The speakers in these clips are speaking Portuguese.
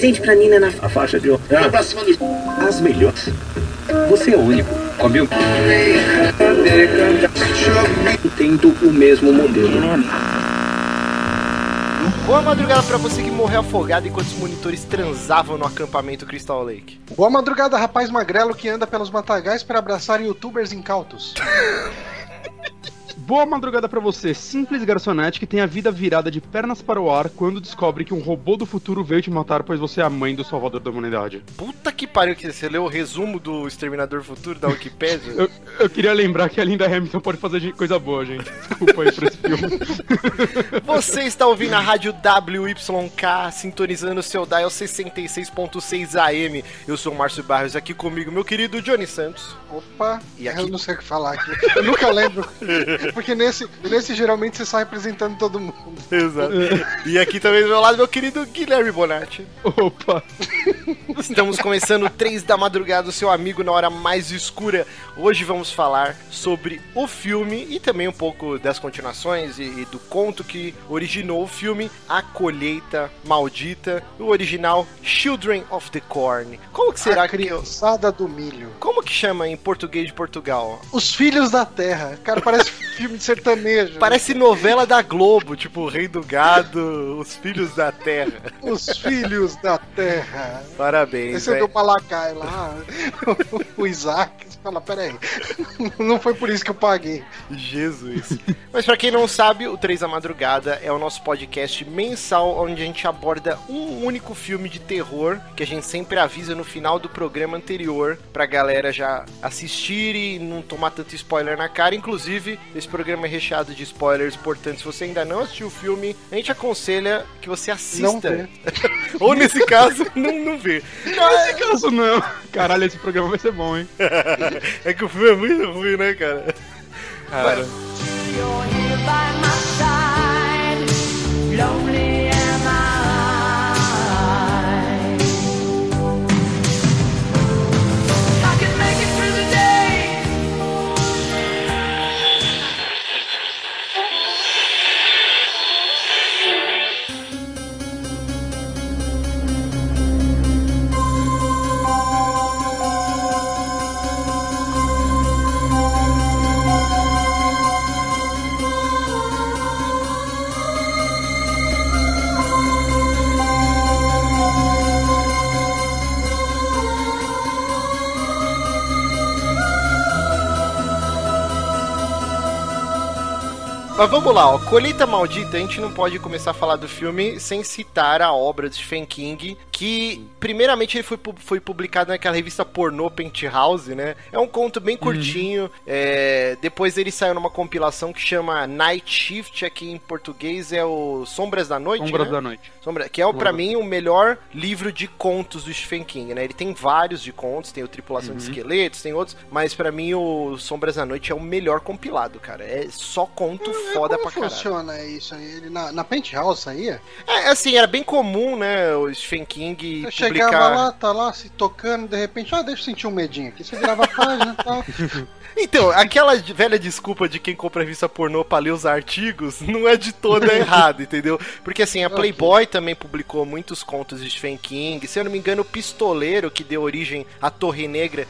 presente pra Nina na A faixa de ouro. Ah. As melhores. Você é o único. Comeu? Tendo o mesmo modelo. Boa madrugada pra você que morreu afogado enquanto os monitores transavam no acampamento Crystal Lake. Boa madrugada, rapaz magrelo que anda pelos matagais para abraçar youtubers incautos. Boa madrugada pra você, simples garçonete que tem a vida virada de pernas para o ar quando descobre que um robô do futuro veio te matar pois você é a mãe do salvador da humanidade. Puta que pariu, que você leu o resumo do Exterminador Futuro da Wikipedia? Eu, eu queria lembrar que a Linda Hamilton pode fazer coisa boa, gente. Desculpa aí por esse filme. Você está ouvindo a rádio WYK, sintonizando o seu dial 66.6 AM. Eu sou o Márcio Barros, aqui comigo meu querido Johnny Santos. Opa, E aqui- eu não sei o que falar aqui. Eu nunca lembro. Porque nesse, nesse geralmente você sai representando todo mundo. Exato. E aqui também do meu lado, meu querido Guilherme Bonatti. Opa! Estamos começando o 3 da madrugada, o seu amigo na hora mais escura. Hoje vamos falar sobre o filme e também um pouco das continuações e, e do conto que originou o filme A Colheita Maldita, o original Children of the Corn. Como que será a que criançada do milho. como que chama em português de Portugal? Os filhos da terra. Cara, parece filme de sertanejo. Parece novela da Globo, tipo o Rei do Gado, Os Filhos da Terra. Os filhos da terra. Parabéns. Esse é do Malakai lá. O Isaac. Você fala, peraí. Não foi por isso que eu paguei. Jesus. Mas pra quem não sabe, o 3 da Madrugada é o nosso podcast mensal onde a gente aborda um único filme de terror que a gente sempre avisa no final do programa anterior pra galera já assistir e não tomar tanto spoiler na cara. Inclusive, esse programa é recheado de spoilers, portanto, se você ainda não assistiu o filme, a gente aconselha que você assista. Ou nesse caso, não, não vê. Nesse caso não. Caralho, esse programa vai ser bom, hein? É que o filme é muito ruim, né, cara? Cara. You're here by my side. Lonely Mas vamos lá, ó. Colheita Maldita, a gente não pode começar a falar do filme sem citar a obra de Stephen King, que primeiramente ele foi, foi publicado naquela revista pornô Penthouse, né? É um conto bem curtinho. é, depois ele saiu numa compilação que chama Night Shift, aqui em português é o Sombras da Noite. Sombras né? da Noite. Sombra, que é o pra mim o melhor livro de contos do Stephen King, né? Ele tem vários de contos, tem o Tripulação de Esqueletos, tem outros, mas pra mim o Sombras da Noite é o melhor compilado, cara. É só conto foda Como pra caralho. funciona isso aí? Ele na, na Penthouse saía? É, assim, era bem comum, né, o Stephen King Eu publicar... chegava lá, tá lá se tocando, de repente, ah, deixa eu sentir um medinho aqui. Você virava a página e tal. Então, aquela velha desculpa de quem compra revista pornô pra ler os artigos não é de toda errada, entendeu? Porque assim, a. Playboy também publicou muitos contos de Stephen King. Se eu não me engano, o Pistoleiro, que deu origem à Torre Negra,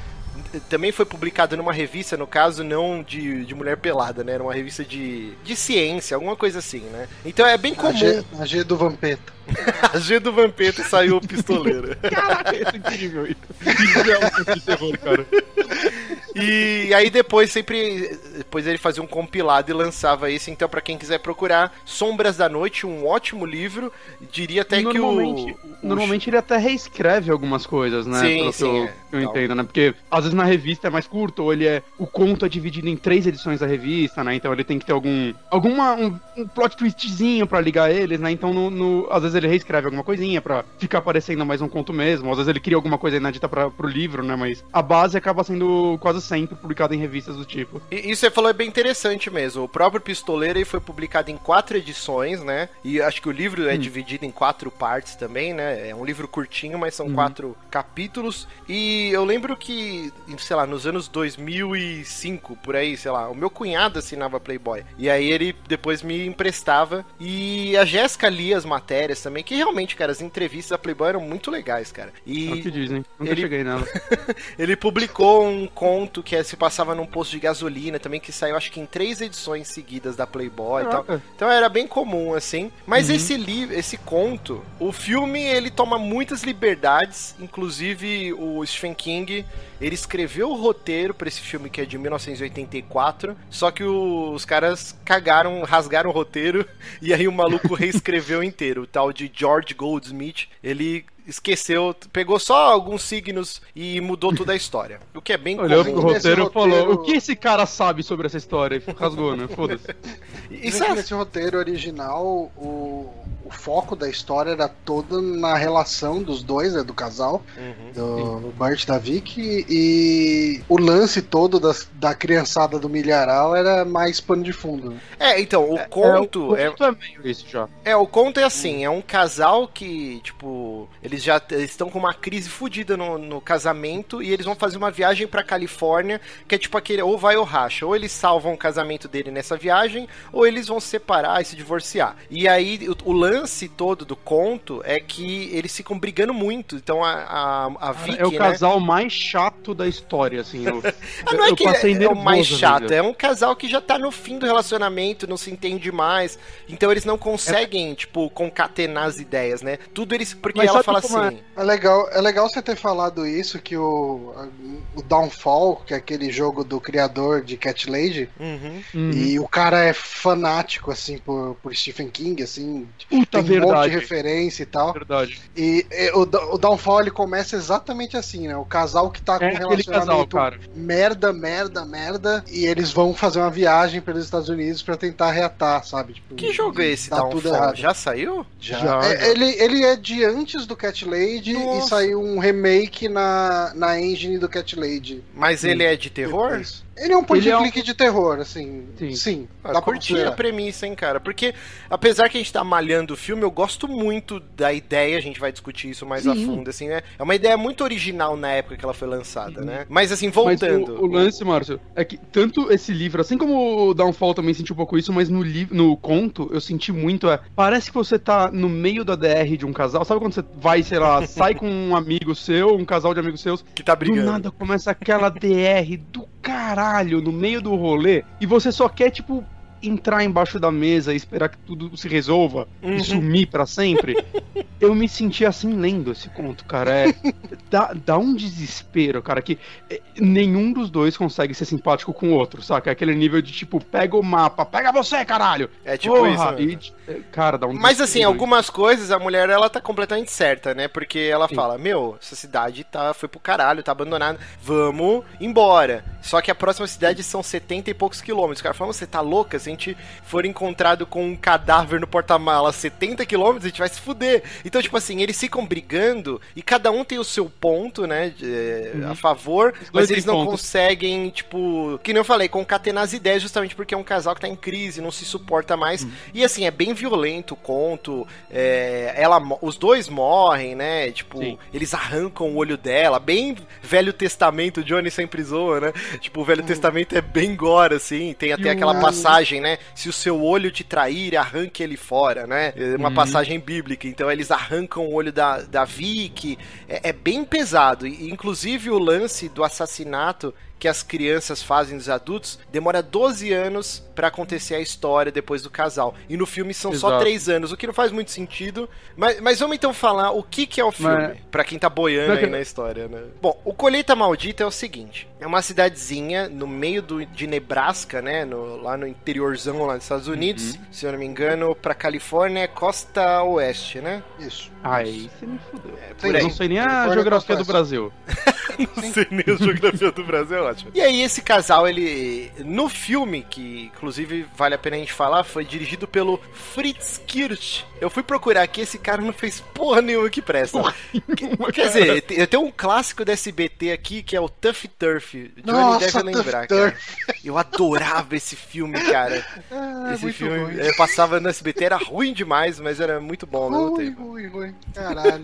também foi publicado numa revista, no caso, não de, de mulher pelada, né? Era uma revista de, de ciência, alguma coisa assim, né? Então é bem A comum. G, a G do Vampeta. A G do Vampeta saiu o Pistoleiro. Caraca, isso é incrível. Isso é um filme de terror, cara. E aí depois sempre depois ele fazia um compilado e lançava esse. Então pra quem quiser procurar, Sombras da Noite, um ótimo livro. Diria até que o, o normalmente ele até reescreve algumas coisas, né? Sim, Pelo sim, que eu, é. eu entendo, né? Porque às vezes na revista é mais curto, ou ele é. O conto é dividido em três edições da revista, né? Então ele tem que ter algum. alguma. um, um plot twistzinho pra ligar eles, né? Então no, no- às vezes ele reescreve alguma coisinha pra ficar parecendo mais um conto mesmo. Às vezes ele cria alguma coisa inédita pra, pro livro, né? Mas a base acaba sendo quase sempre publicado em revistas do tipo. E isso você falou é bem interessante mesmo. O próprio Pistoleiro ele foi publicado em quatro edições, né? E acho que o livro é dividido em quatro partes também, né? É um livro curtinho, mas são quatro capítulos. E eu lembro que, sei lá, nos anos 2005, por aí, sei lá, o meu cunhado assinava Playboy. E aí ele depois me emprestava. E a Jéssica lia as matérias também, que realmente, cara, as entrevistas da Playboy eram muito legais, cara. É o que E dizem. Nunca ele- cheguei nela. ele publicou um conto que se passava num posto de gasolina também, que saiu acho que em três edições seguidas da Playboy e tal. Caraca. Então era bem comum, assim. Mas esse livro, esse conto, o filme, ele toma muitas liberdades, inclusive o Stephen King, ele escreveu o roteiro pra esse filme que é de 1984, só que o- os caras cagaram, rasgaram o roteiro e aí o maluco reescreveu inteiro. O tal de George Goldsmith, ele esqueceu, pegou só alguns signos e mudou toda a história. O que é bem Olhou pro comum. nesse roteiro e falou: roteiro- O que esse cara sabe sobre essa história? E rasgou, né? Foda-se. Isso é nesse roteiro original, o, o foco da história era toda na relação dos dois, né, do casal, Uhum. do Bart e da Vicky, e o lance todo das- da criançada do milharal era mais pano de fundo. né? É, então, o conto é, é, o conto é meio isso já. É, o conto é assim, é um casal que, tipo, eles já estão com uma crise fodida no, no casamento e eles vão fazer uma viagem pra Califórnia, que é tipo aquele, ou vai ou racha, ou eles salvam o casamento dele nessa viagem, ou eles vão se separar e se divorciar. E aí, o, o lance todo do conto é que eles ficam brigando muito, então a, a, a Vicky, é o né... casal mais chato da história, assim. Eu, Ah, não é eu que passei é, é o nervoso mais chato, é um casal que já tá no fim do relacionamento, não se entende mais, então eles não conseguem, tipo, concatenar as ideias, né? Tudo eles. Porque Mas ela fala é? assim. É legal, é legal você ter falado isso, que o, o Downfall, que é aquele jogo do criador de Cat Lady, Uhum. Uhum. e o cara é fanático, assim, por, por Stephen King, assim, Puta tem um monte de verdade. referência e tal. Verdade. E, e o, o Downfall ele começa exatamente assim, né? O casal que tá com É um casal, relacionamento cara. merda, merda, merda, e eles vão fazer uma viagem pelos Estados Unidos pra tentar reatar, sabe? Tipo, Que jogo é esse, tudo Downfall? errado. Já saiu? Já. Já, É. Ele, ele é de antes do Cat Lady e Nossa. saiu um remake na, na engine do Cat Lady. Mas ele é de terror? depois. Ele é um point Ele é um- click de terror, assim. Sim. Sim. Ah, dá pra curti a considerar. premissa, hein, cara? Porque, apesar que a gente tá malhando o filme, eu gosto muito da ideia, a gente vai discutir isso mais a Sim. fundo, assim, né? É uma ideia muito original na época que ela foi lançada, Sim. né? Mas, assim, Mas voltando. o, o lance, Márcio, é que tanto esse livro, assim como o Downfall também senti um pouco isso, mas no, livro, no conto eu senti muito, é, parece que você tá no meio da DR de um casal, sabe quando você vai, sei lá, sai com um amigo seu, um casal de amigos seus, Que tá do brigando. nada começa aquela DR do caralho no meio do rolê, e você só quer, tipo, entrar embaixo da mesa e esperar que tudo se resolva Uhum. e sumir pra sempre. Eu me senti assim lendo esse conto, cara. É, dá, dá um desespero, cara, que é, nenhum dos dois consegue ser simpático com o outro, saca? É aquele nível de tipo, pega o mapa, pega você, caralho! É tipo Porra! isso. né? E, é, cara, dá um Mas assim, desespero. algumas coisas a mulher ela tá completamente certa, né? Porque ela Sim. fala: "Meu, essa cidade tá foi pro caralho, tá abandonada. Vamos embora". Só que a próxima cidade são 70 e poucos quilômetros. O cara fala: "Você tá louca? Se a gente for encontrado com um cadáver no porta-mala a 70 quilômetros, a gente vai se fuder". Então, tipo assim, eles ficam brigando e cada um tem o seu ponto, né, de- é, Uhum. a favor, mas eles não pontos. conseguem, tipo, que nem eu falei, concatenar as ideias justamente porque é um casal que tá em crise, não se suporta mais. Uhum. E assim, é bem violento o conto. é, ela, os dois morrem, né? Tipo, Sim. eles arrancam o olho dela, bem Velho Testamento, Johnny sempre zoa, né? Tipo, o Velho Testamento é bem gore, assim. Tem até aquela o- né? Se o seu olho te trair, arranque ele fora, né? É uma Uhum. passagem bíblica. Então eles arrancam o olho da, da Vicky. É, é bem pesado. E, inclusive o lance do assassinato que as crianças fazem dos adultos demora 12 anos pra acontecer a história depois do casal. E no filme são só Exato. 3 anos, o que não faz muito sentido. Mas, mas vamos então falar o que, que é o filme, Mas- Pra quem tá boiando é aí na história, né? Bom, o Colheita Maldita é o seguinte: é uma cidadezinha no meio do, de Nebraska, né? No- lá no interiorzão lá dos Estados Unidos. Uhum. Se eu não me engano, pra Califórnia é costa oeste, né? Isso. Aí você me fudeu. É, Sim, Eu por aí. não sei nem a Califórnia geografia do. Brasil. Não sei nem a geografia do Brasil, é ótimo. E aí, esse casal, ele. No filme, que inclusive vale a pena a gente falar, foi dirigido pelo Fritz Kirch. Eu fui procurar aqui, esse cara não fez porra nenhuma que presta. Que- Quer dizer, eu tenho um clássico da SBT aqui que é o Tuff Turf. Johnny Nossa, deve lembrar, cara. Eu adorava esse filme, cara. Ah, esse filme ruim. passava no SBT, era ruim demais, mas era muito bom ao mesmo Ruim, tempo. ruim, ruim. Caralho.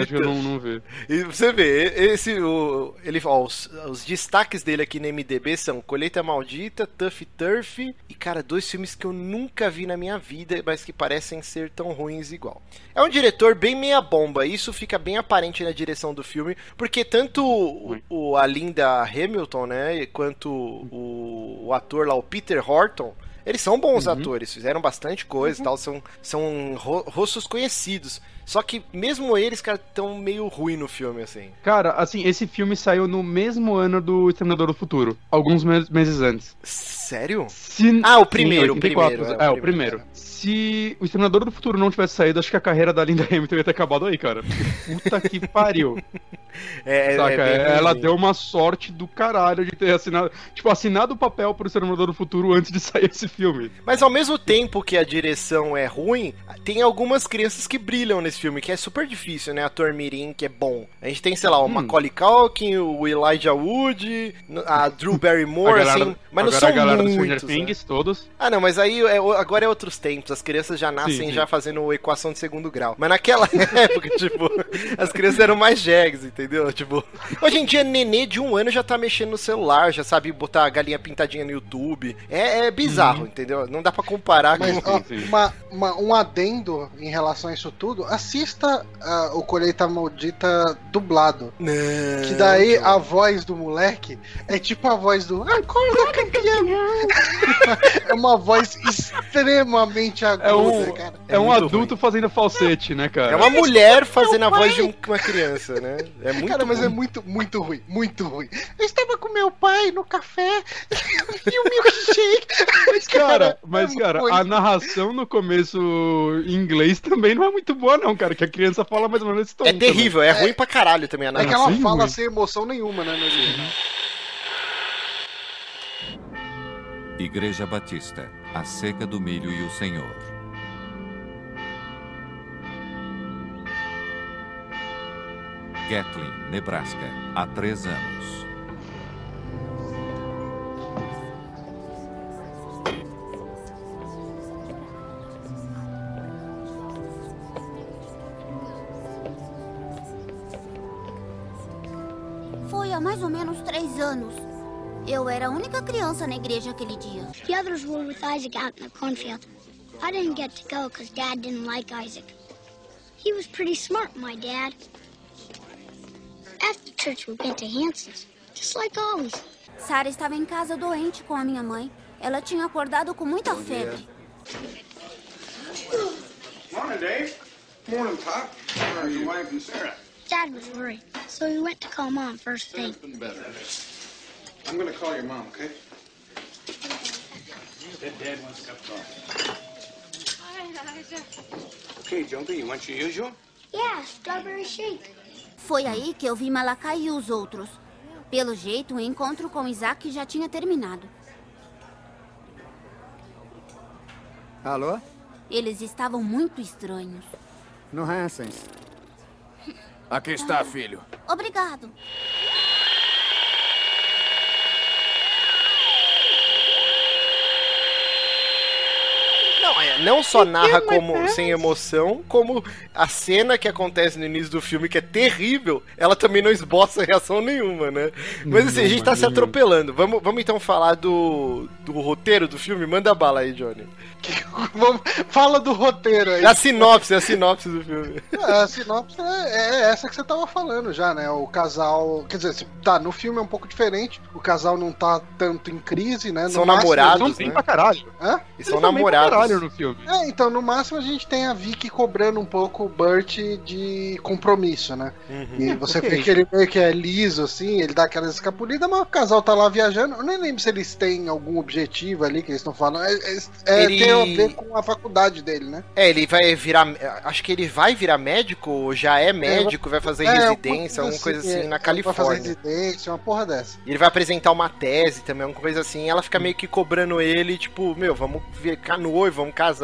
Acho que eu não, não vi. E você vê, esse, o, ele, ó, os, os destaques dele aqui no MDB são Colheita Maldita, Tuff Turf e, cara, dois filmes que eu nunca vi na minha vida, mas que parecem ser tão ruins igual. É um diretor bem meia bomba, isso fica bem aparente na direção do filme, porque tanto o, o- a Linda Hamilton, né, quanto o, o ator lá, o Peter Horton, eles são bons atores, fizeram bastante coisa e tal, são, são ro- rostos conhecidos. Só que mesmo eles, cara, tão meio ruim no filme, assim. Cara, assim, esse filme saiu no mesmo ano do Exterminador do Futuro. Alguns mes- meses antes. Sério? Se- Ah, o Sim, primeiro, o 84, primeiro, É, é, o o primeiro. Se o Exterminador do Futuro não tivesse saído, acho que a carreira da Linda Hamilton ia ter acabado aí, cara. Puta que pariu. É, é- Saca? é bem Ela deu uma sorte do caralho de ter assinado. Tipo, assinado o papel pro Exterminador do Futuro antes de sair esse filme. Mas ao mesmo tempo que a direção é ruim, tem algumas crianças que brilham nesse filme, que é super difícil, né? Ator Mirim, que é bom. A gente tem, sei lá, o Hum. Macaulay Culkin, o Elijah Wood, a Drew Barrymore, A galera- assim, mas não são muitos. Né? Things, todos. Ah, não, mas aí é, agora é outros tempos. As crianças já nascem Sim, sim. já fazendo equação de segundo grau. Mas naquela época, tipo, as crianças eram mais jegues, entendeu? Tipo, hoje em dia, nenê de um ano já tá mexendo no celular, já sabe botar a galinha pintadinha no YouTube. É, é bizarro, entendeu? Não dá pra comparar Mas com. ó, Sim, sim. uma, uma- um adendo em relação a isso tudo, assista ah, o Colheita Maldita dublado. Não, Que daí não. a voz do moleque é tipo a voz do Acorda, campeão! é uma voz extremamente aguda, É um, cara. é um muito adulto fazendo falsete, né, cara? É uma mulher fazendo a voz de um- uma criança, né? É muito cara, mas é ruim. muito, muito ruim, muito ruim. Eu estava com meu pai no café e o milkshake. Mas, cara, mas, é cara, muito- a narração no começo em inglês também não é muito boa, não, cara. Que a criança fala mais ou menos esse tom É também. terrível, é ruim pra caralho também a É que narração. ela Sim, fala ruim. sem emoção nenhuma, né, meu? Igreja Batista, a seca do milho e o Senhor. Gatlin, Nebraska, há três anos. Foi há mais ou menos três anos. Eu era a única criança na igreja aquele dia. The others were with Isaac out in the cornfield. I didn't get to go because Dad didn't like Isaac. He was pretty smart, my dad. After church, we went to Hanson's, just like always. Sarah estava em casa doente com a minha mãe. Ela tinha acordado com muita febre. Morning, Dave. Morning, Pop. How are your wife and Sarah? Dad was worried, so he went to call Mom first thing. Been better. I'm gonna call your mom, okay? That Dad wants a cup of coffee. Okay, Junkie, you want your usual? Yeah, strawberry shake. Foi aí que eu vi Malakai e os outros. Pelo jeito, o encontro com Isaac já tinha terminado. Alô? Eles estavam muito estranhos. No Hansens. Aqui está, filho. Obrigado. Não, é, só narra como sem emoção, como a cena que acontece no início do filme, que é terrível, ela também não esboça reação nenhuma, né? Mas assim, a gente tá se atropelando. Vamos, vamos então falar do, do roteiro do filme? Manda bala aí, Johnny. Fala do roteiro aí. É a sinopse, é a sinopse do filme. A sinopse é, é essa que você tava falando já, né? O casal. Quer dizer, tá, no filme é um pouco diferente. O casal não tá tanto em crise, né? No São máximo, namorados, eles- São bem né? pra caralho. Hã? E são Eles são bem pra namorados. caralho no filme. Filme. É, então, no máximo a gente tem a Vicky cobrando um pouco o Burt de compromisso, né? E você vê que ele meio que é liso, assim, ele dá aquelas escapulidas, mas o casal tá lá viajando. Eu nem lembro se eles têm algum objetivo ali que eles estão falando. É, é- é- Ele- tem a ver com a faculdade dele, né? É, ele vai virar. Acho que ele vai virar médico, já é médico, vai fazer É, residência, alguma coisa assim, é, na Vai fazer Califórnia. residência, uma porra dessa. E ele vai apresentar uma tese também, alguma coisa assim. Ela fica meio que cobrando ele, tipo, meu, vamos ficar noivo, vamos casar.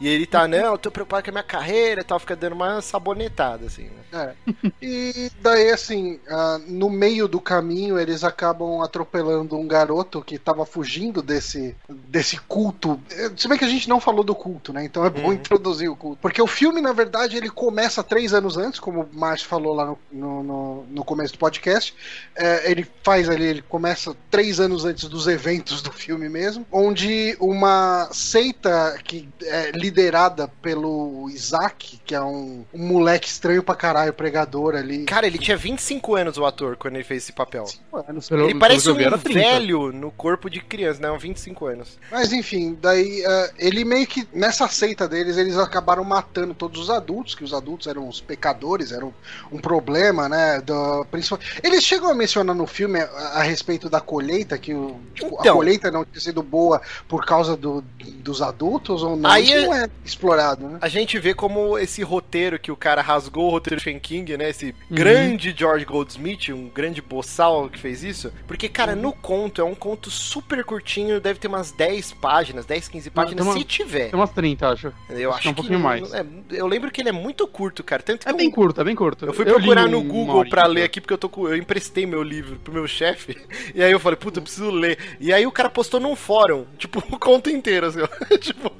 E ele tá, não, eu tô preocupado com a minha carreira e tal, fica dando uma sabonetada, assim, né? É. E daí, assim, ah, no meio do caminho, eles acabam atropelando um garoto que tava fugindo desse, desse culto. Eh, Se bem que a gente não falou do culto, né? Então é bom introduzir o culto. Porque o filme, na verdade, ele começa três anos antes, como o Márcio falou lá no, no, no- no começo do podcast. É, ele faz ali, ele começa três anos antes dos eventos do filme mesmo, onde uma seita que é liderada pelo Isaac, que é um, um moleque estranho pra caralho, pregador ali. Cara, ele tinha 25 anos, o ator, quando ele fez esse papel. anos. Pelo- ele parece um era 30. velho no corpo de criança, né? 25 anos. Mas enfim, daí eh, ele meio que nessa seita deles, eles acabaram matando todos os adultos, que os adultos eram os pecadores, eram um problema, né? Do, principal... Eles chegam a mencionar no filme a, a respeito da colheita, que o, tipo, a Então. colheita não tinha sido boa por causa do, dos adultos ou não? Aí Isso é- não é explorado, né? A gente vê como esse roteiro que o cara rasgou o roteiro Stephen King, né? Esse Uhum. grande George Goldsmith, um grande boçal que fez isso. Porque, cara, Uhum. no conto, é um conto super curtinho, deve ter umas 10 páginas, 10, 15 páginas, uma- se tiver. Tem umas 30, acho. Eu acho que é um que pouquinho mais. é, eu lembro que ele é muito curto, cara. Tanto que É eu- bem curto, é bem curto. Eu fui li procurar um- no uma Google pra ler aqui, porque eu, tô eu emprestei meu livro pro meu chefe. E aí eu falei, puta, eu preciso ler. E aí o cara postou num fórum, tipo, o conto inteiro, assim, tipo,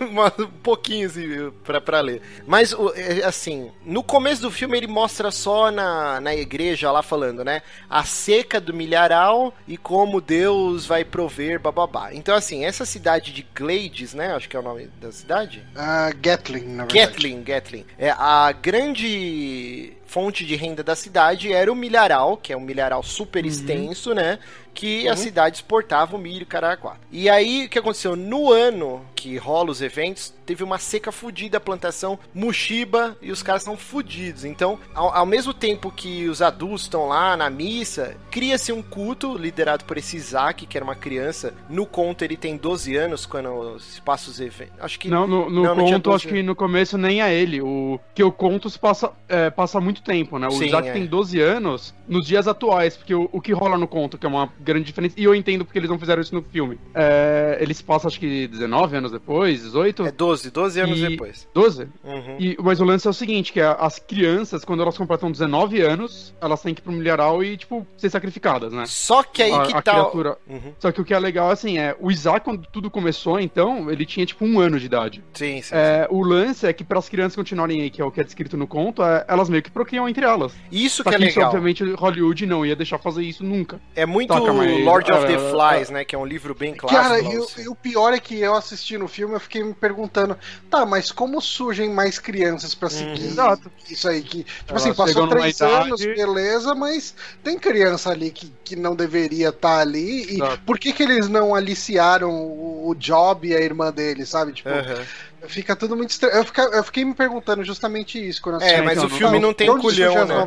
uma- um pouquinho, assim, pra, pra ler. Mas, é, assim, no começo do filme ele mostra só na, na igreja lá falando, né? A seca do milharal e como Deus vai prover, bababá. Então, assim, essa cidade de Glades, né? Acho que é o nome da cidade. Ah, Gatling, na verdade. Gatling, Gatling. É, a grande fonte de renda da cidade era o milharal, que é um milharal super extenso, né? Que a Uhum. cidade exportava o milho, caraca. E aí, o que aconteceu? No ano que rola os eventos, teve uma seca fudida, a plantação Mushiba, e os caras estão fudidos. Então, ao, ao mesmo tempo que os adultos estão lá na missa, cria-se um culto liderado por esse Isaac, que era uma criança. No conto, ele tem 12 anos quando se passa os eventos. Acho que. Não, no, no Não, não conto, 12 acho que no começo nem é ele. O que o conto se passa, é, passa muito tempo, né? O Sim, Isaac é. tem 12 anos nos dias atuais, porque o, o que rola no conto, que é uma grande diferença, e eu entendo porque eles não fizeram isso no filme. É, eles passam, acho que 19 anos depois, 18? É 12, 12 anos E- depois. 12? Uhum. E, mas o lance é o seguinte, que as crianças, quando elas completam 19 anos, elas têm que ir pro milharal e, tipo, ser sacrificadas, né? Só que aí a, que a tá. criatura. Uhum. Só que o que é legal, assim, é, o Isaac, quando tudo começou, então, ele tinha, tipo, um ano de idade. Sim, sim. É, o lance é que para as crianças continuarem aí, que é o que é descrito no conto, é, elas meio que procriam entre elas. Isso Só que é legal. obviamente, Hollywood não ia deixar fazer isso nunca. É muito Saca, mas- Lord of the Flies, né? Que é um livro bem clássico. Cara, e o, e o pior é que eu assisti no filme, eu fiquei me perguntando, tá, mas como surgem mais crianças pra seguir Exato. isso aí? Que, tipo Elas assim, passou três idade- anos, beleza, mas tem criança ali que, que não deveria estar ali. E Exato. por que, que eles não aliciaram o, o Job e a irmã dele, sabe? Tipo, Aham. Fica tudo muito estranho. Eu, fica- eu fiquei me perguntando justamente isso quando eu É, mas então, o filme não tem de onde culhão, né?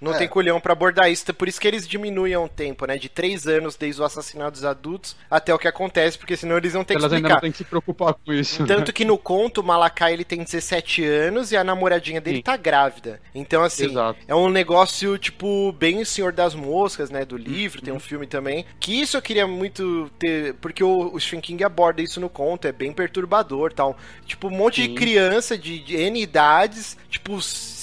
Não É. tem culhão pra abordar isso, por isso que eles diminuem o tempo, né? De três anos desde o assassinato dos adultos até o que acontece, porque senão eles vão ter que Elas ainda não explicar. têm que se preocupar com isso. né? Tanto que no conto, o Malakai ele tem 17 anos e a namoradinha dele Sim. tá grávida. Então, assim, Exato. é um negócio, tipo, bem o Senhor das Moscas, né? Do livro, Uhum. tem um filme também. Que isso eu queria muito ter. Porque o, o Stephen King aborda isso no conto, é bem perturbador tal. Tipo, um monte Sim. de criança de, de N idades, tipo,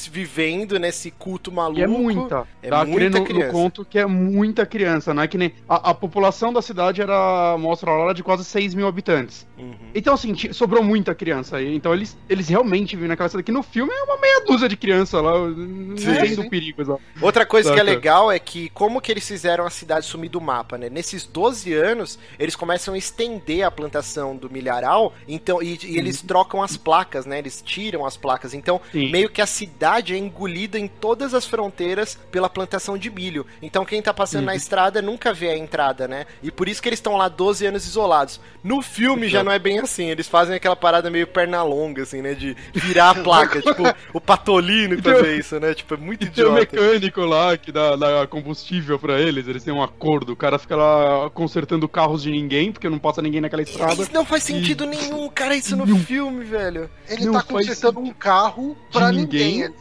vivendo nesse culto maluco. E é muita. É Dá muita no, no criança. conto que é muita criança, não é que nem. A, a população da cidade era. mostra lá era de quase 6 mil habitantes. Uhum. Então, assim, sobrou muita criança. Então eles, eles realmente vivem naquela cidade que no filme é uma meia dúzia de criança lá. Não Sim. entendo o perigo, sabe? Outra coisa que é Saca? legal é que como que eles fizeram a cidade sumir do mapa, né? Nesses 12 anos, eles começam a estender a plantação do milharal, então e, e eles trocam as placas, né? Eles tiram as placas. Então, Sim. meio que a cidade cidade é engolida em todas as fronteiras pela plantação de milho. Então quem tá passando na estrada nunca vê a entrada, né? E por isso que eles estão lá 12 anos isolados. No filme já não é bem assim, eles fazem aquela parada meio perna longa, assim, né? De virar a placa, tipo o Patolino que fazia isso, né? Tipo, é muito Tem um idiota. mecânico lá que dá, dá combustível pra eles, eles têm um acordo. O cara fica lá consertando carros de ninguém, porque não passa ninguém naquela estrada. Isso não faz sentido nenhum, cara, isso no Não. filme, velho. Ele Não tá consertando um carro pra ninguém. ninguém.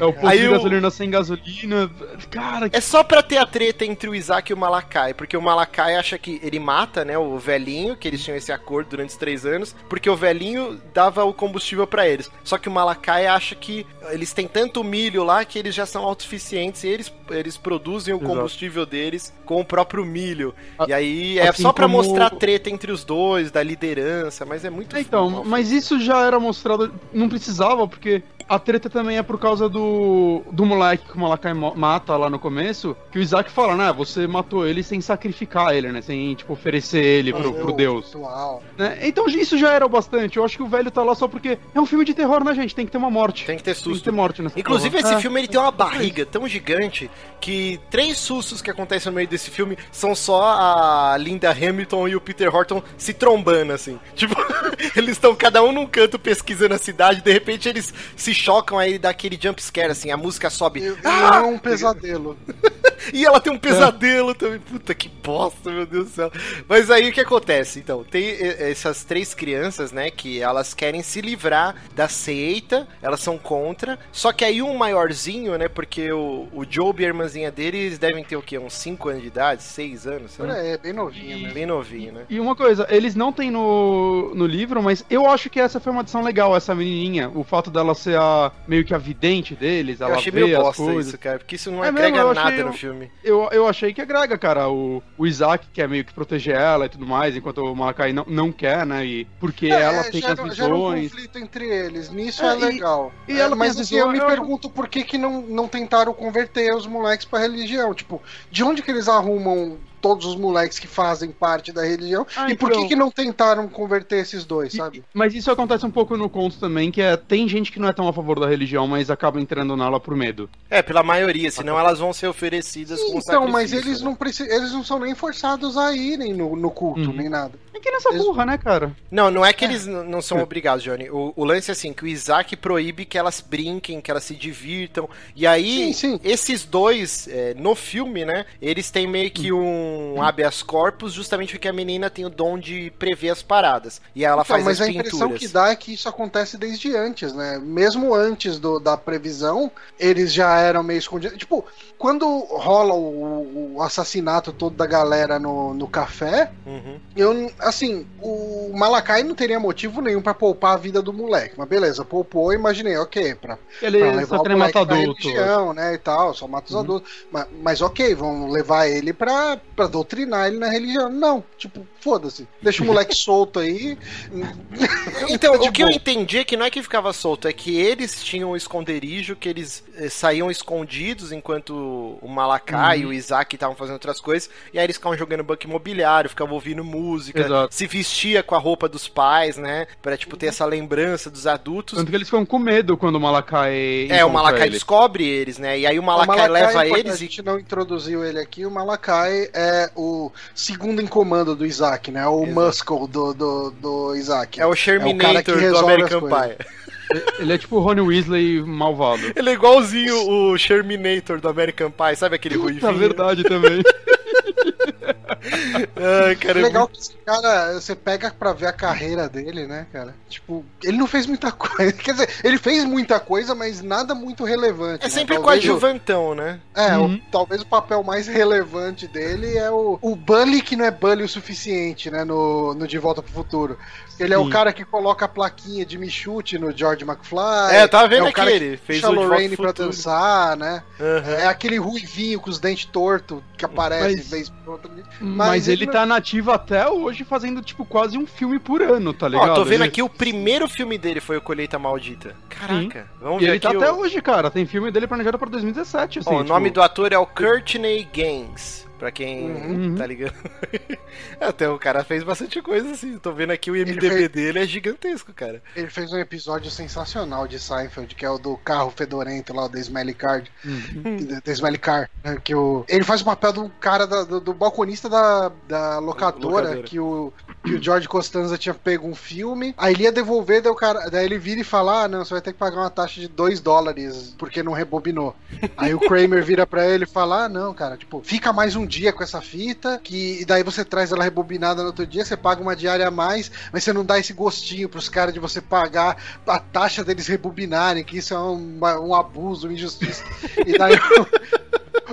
É o posto Aí de o- gasolina sem gasolina. Cara, que É só pra ter a treta entre o Isaac e o Malakai, porque o Malakai acha que ele mata, né, o velhinho, que eles tinham esse acordo durante os três anos, porque o velhinho dava o combustível pra eles. Só que o Malakai acha que eles têm tanto milho lá que eles já são autossuficientes e eles, eles produzem o Exato. combustível deles com o próprio milho. A- E aí é assim só pra como- mostrar a treta entre os dois, da liderança, mas é muito Então, mal mas isso já era mostrado. Não precisava, porque a treta também é por causa do, do moleque que o Malakai mata lá no começo. Que o Isaac fala, né? Você matou ele sem sacrificar ele, né? Sem, tipo, oferecer ele pro, pro Deus. né? Então isso já era o bastante. Eu acho que o velho tá lá só porque é um filme de terror, né, gente? Tem que ter uma morte. Tem que ter Tem que susto. ter morte nessa Inclusive, porra. esse É. filme ele tem uma barriga tão gigante que três sustos que acontecem no meio desse filme são só a Linda Hamilton e o Peter Horton se trombando, assim. Tipo, eles estão cada um num canto pesquisando a cidade, de repente eles se chocam, aí dá aquele jump scare, assim, a música sobe. E, e Ah! é um pesadelo. E ela tem um pesadelo também. Puta que bosta, meu Deus do céu. Mas aí o que acontece? Então, tem essas três crianças, né? Que elas querem se livrar da seita, elas são contra. Só que aí um maiorzinho, né? Porque o, o Job e a irmãzinha deles devem ter o quê? Uns 5 anos de idade? 6 anos? Sei lá. É, bem novinho mesmo. Bem novinho, né? E uma coisa, eles não tem no, no livro, mas eu acho que essa foi uma adição legal, essa menininha. O fato dela ser a meio que a vidente deles, Eu ela achei vê meio as bosta coisas. isso, cara. Porque isso não É mesmo, agrega eu nada achei no filme. Eu, eu achei que agrega, cara. O, o Isaac quer meio que proteger ela e tudo mais, enquanto o Malakai não, não quer, né? E porque É, ela é, tem gera, as gera um visões. conflito entre eles. Nisso É, é, e- legal. e É, ela tem mas as assim, eu me visões, eu- pergunto por que, que não, não tentaram converter os moleques pra religião. Tipo, de onde que eles arrumam todos os moleques que fazem parte da religião? Ah, e por que, então. que não tentaram converter esses dois, E- sabe? Mas isso acontece um pouco no conto também, que é tem gente que não é tão a favor da religião, mas acaba entrando nela por medo. É, pela maioria, senão elas vão ser oferecidas com Então, mas eles né? não precisam, eles não são nem forçados a irem no, no culto, Uhum. nem nada. É que nessa Eles- burra, né, cara? Não, não é que eles n- não são obrigados, Johnny. O, o lance é assim, que o Isaac proíbe que elas brinquem, que elas se divirtam. E aí, Sim, sim. esses dois, é, no filme, né, eles têm meio que um habeas corpus, justamente porque a menina tem o dom de prever as paradas. E ela Então, faz mas as a impressão que dá é que isso acontece desde antes, né? Mesmo antes do- da previsão, eles já eram meio escondidos. Tipo, quando rola o, o assassinato todo da galera no, no café, Uhum. eu, assim, o Malakai não teria motivo nenhum pra poupar a vida do moleque. Mas beleza, poupou, imaginei, ok, pra, Ele pra só levar o quer moleque pra adulto. religião, né, e tal, só mata os Uhum. adultos. Mas, mas ok, vão levar ele pra, pra doutrinar ele na religião. Não, tipo, foda-se. Deixa o moleque solto aí. Então, o que eu entendi é que não é que ficava solto, é que eles tinham um esconderijo, que eles eh, saíam escondidos enquanto o Malakai e o Isaac estavam fazendo outras coisas, e aí eles ficavam jogando banco imobiliário, ficavam ouvindo música, Exato. se vestia com a roupa dos pais, né, pra, tipo, ter essa lembrança dos adultos. Tanto que eles ficam com medo quando o Malakai. É, o Malakai eles. descobre eles, né, e aí o O Malakai, leva enquanto eles A e... gente não introduziu ele aqui. O Malakai é o segundo em comando do Isaac, né? O Exato. Muscle do, do, do Isaac. É o cara Sherminator que do resolve American. Pie. Ele é tipo o Rony Weasley malvado. Ele é igualzinho o Sherminator do American Pie, sabe aquele Na ruivinho? verdade também. Ai, cara, é Legal que esse cara, você pega pra ver a carreira dele, né, cara? Tipo, ele não fez muita coisa. Quer dizer, ele fez muita coisa, mas nada muito relevante. É né? sempre Talvez o- coadjuvantão, né? É, o- Uhum. talvez o papel mais relevante dele é o, o Bully que não é Bully o suficiente, né? No, no De Volta pro Futuro. Ele é o Sim. cara que coloca a plaquinha de me chute no George McFly. É, tava vendo é o aqui, ele fez o Lorraine pra Futuro. dançar, né? Aham. É aquele ruivinho com os dentes tortos que aparece Mas- vez por outra. Mas, ele não- tá nativo até hoje, fazendo, tipo, quase um filme por ano, tá ligado? Ó, tô vendo Ele- aqui o primeiro filme dele foi o Colheita Maldita. Caraca, vamos E ver ele tá aqui. até o... hoje, cara. Tem filme dele planejado pra 2017, assim. Ó, o tipo- nome do ator é o Courtney Gaines. Pra quem Uhum. tá ligando. Até o cara fez bastante coisa assim. Tô vendo aqui o MDB fez- dele é gigantesco, cara. Ele fez um episódio sensacional de Seinfeld, que é o do carro fedorento lá, o da Smelly Card. Da- Da Smelly Car. né, Que o, ele faz o papel do cara, da- do, do balconista da, da locadora, Locadora. Que, o, que o George Costanza tinha pego um filme. Aí ele ia devolver, daí, o cara, daí ele vira e fala: Ah, não, você vai ter que pagar uma taxa de 2 dólares, porque não rebobinou. Aí o Kramer vira pra ele e fala: Ah, não, cara, tipo, fica mais um dia com essa fita, que, e daí você traz ela rebobinada no outro dia, você paga uma diária a mais, mas você não dá esse gostinho pros caras de você pagar a taxa deles rebobinarem, que isso é um, um abuso, uma injustiça. E daí o,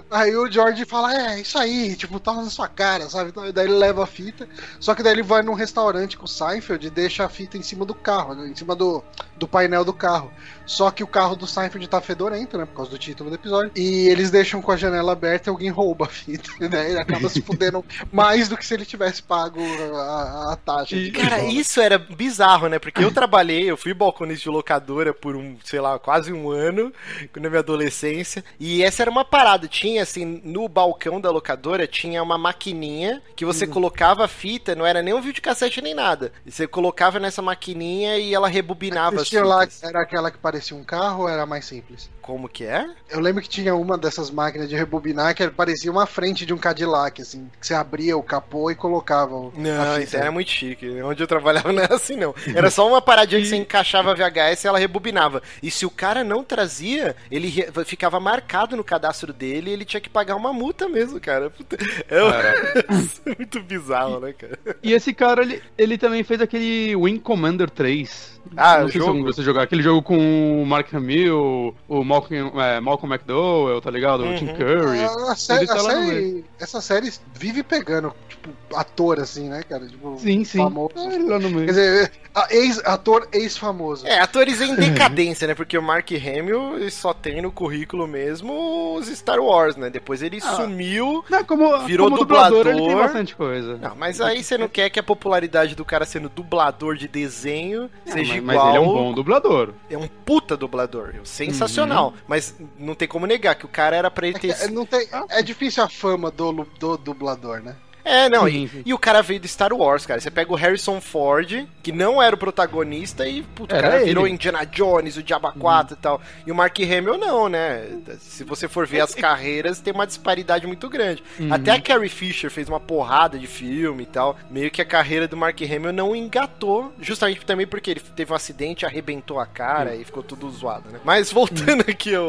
Aí o George fala, é, isso aí, tipo, tá na sua cara, sabe? Então, daí ele leva a fita, só que daí ele vai num restaurante com o Seinfeld e deixa a fita em cima do carro, né, em cima do, do painel do carro. Só que o carro do Seinfeld tá fedorento, né, por causa do título do episódio, e eles deixam com a janela aberta e alguém rouba a fita, né? Ele acaba se fudendo mais do que se ele tivesse pago a, a taxa. de Cara, isso era bizarro, né? Porque eu trabalhei, eu fui balconista de locadora por um, sei lá, quase um ano, na minha adolescência. E essa era uma parada. Tinha, assim, no balcão da locadora, tinha uma maquininha que você Uhum. colocava a fita, não era nem um videocassete nem nada. E você colocava nessa maquininha e ela rebobinava lá, era aquela que parecia um carro ou era mais simples? Como que é? Eu lembro que tinha uma dessas máquinas de rebobinar que parecia uma frente de um Cadillac, assim, que você abria o capô e colocava o. Não, isso era muito chique. Onde eu trabalhava não era assim, não. Era só uma paradinha que você encaixava a VHS e ela rebobinava. E se o cara não trazia, ele re- ficava marcado no cadastro dele e ele tinha que pagar uma multa mesmo, cara. Puta, É é muito bizarro, né, cara? E esse cara, ele, ele também fez aquele Wing Commander 3. Ah, não sei se jogo? você jogar. Aquele jogo com o Mark Hamill, o Malcolm, é, Malcolm McDowell, tá ligado? O Tim Uhum. Curry. A, a série, Ele tá a série- essa série vive pegando, tipo, ator assim, né, cara? Tipo, Sim, sim. famoso. Ah, ele lá no meio. Quer dizer, a ex, ator ex-famoso. É, atores em decadência, né? Porque o Mark Hamill só tem no currículo mesmo os Star Wars, né? Depois ele Ah. sumiu. Não, como, Virou como dublador, ele tem dublador. bastante coisa. Não, mas aí você não quer que a popularidade do cara sendo dublador de desenho seja mas, mas igual. ele é um bom dublador. É um puta dublador, sensacional. Mas não tem como negar que o cara era pra ele ter. É, não tem, é difícil a fama do, do dublador, né? É, não, e, sim. e o cara veio do Star Wars, cara. Você pega o Harrison Ford, que não era o protagonista, e puto, o cara virou ele. Indiana Jones, o Diaba 4 e tal. E o Mark Hamill não, né? Se você for ver as carreiras, tem uma disparidade muito grande. Uhum. Até a Carrie Fisher fez uma porrada de filme e tal. Meio que a carreira do Mark Hamill não engatou, justamente também porque ele teve um acidente, arrebentou a cara e ficou tudo zoado, né? Mas voltando aqui ao,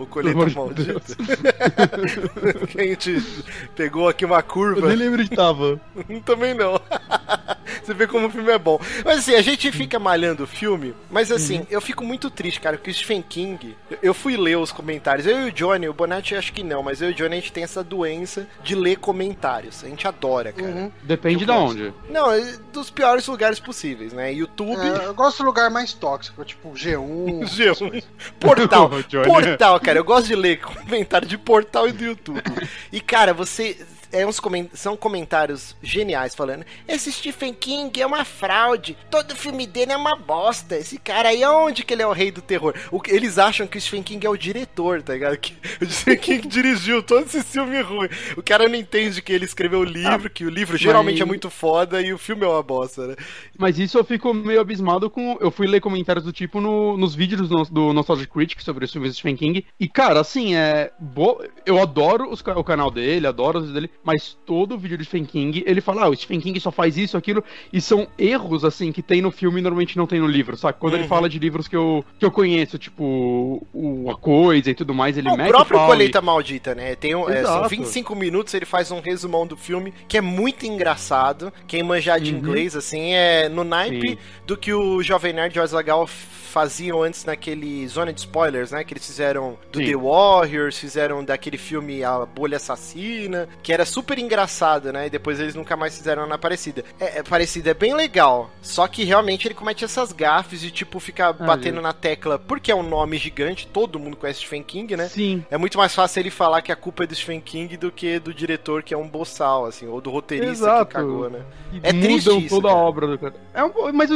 ao colheita amor de maldita. que a gente pegou aqui uma curva. Eu nem lembro de tava. Também não. Você vê como o filme é bom. Mas assim, a gente fica malhando o filme, mas assim, eu fico muito triste, cara, porque o Stephen King, eu- fui ler os comentários. Eu e o Johnny, o Bonatti acho que não, mas eu e o Johnny a gente tem essa doença de ler comentários. A gente adora, cara. Uhum. Depende de onde. Não, é dos piores lugares possíveis, né? YouTube. É, eu gosto do lugar mais tóxico, tipo G1. G1. Portal. Portal, cara. Eu gosto de ler comentário de portal e do YouTube. E, cara, você. É uns comen- são comentários geniais falando. Esse Stephen King é uma fraude. Todo filme dele é uma bosta. Esse cara aí, aonde que ele é o rei do terror? O eles acham que o Stephen King é o diretor, tá ligado? Que o Stephen King dirigiu todo esse filme ruim. O cara não entende que ele escreveu o livro, que o livro geralmente é muito foda e o filme é uma bosta, né? Mas isso eu fico meio abismado com. Eu fui ler comentários do tipo no- nos vídeos do, do Nostalgic Critic sobre os filmes do Stephen King. E, cara, assim, é. Bo... Eu adoro os o canal dele, adoro os dele, mas todo vídeo do Stephen King, ele fala, ah, o Stephen King só faz isso, aquilo, e são erros, assim, que tem no filme e normalmente não tem no livro, sabe? Quando ele Uhum. fala de livros que eu, que eu conheço, tipo, o A Coisa e tudo mais, ele o mete próprio pau e- Colheita Maldita, né? Tem um, é, são Exato. 25 minutos, ele faz um resumão do filme que é muito engraçado. Quem manjar de Uhum. inglês, assim, é no naipe Sim. do que o Jovem Nerd e o faziam antes naquele Zona de Spoilers, né? Que eles fizeram do Sim. The Warriors, fizeram daquele filme A Bolha Assassina, que era super engraçado, né? E depois eles nunca mais fizeram na Parecida. É, é Parecida é bem legal, só que realmente ele comete essas gafes de tipo ficar batendo gente. na tecla, porque é um nome gigante, todo mundo conhece Stephen King, né? Sim. É muito mais fácil ele falar que a culpa é do Stephen King do que do diretor, que é um boçal, assim, ou do roteirista Exato. que cagou, né? E É triste isso, toda cara. a obra do cara. É um, mas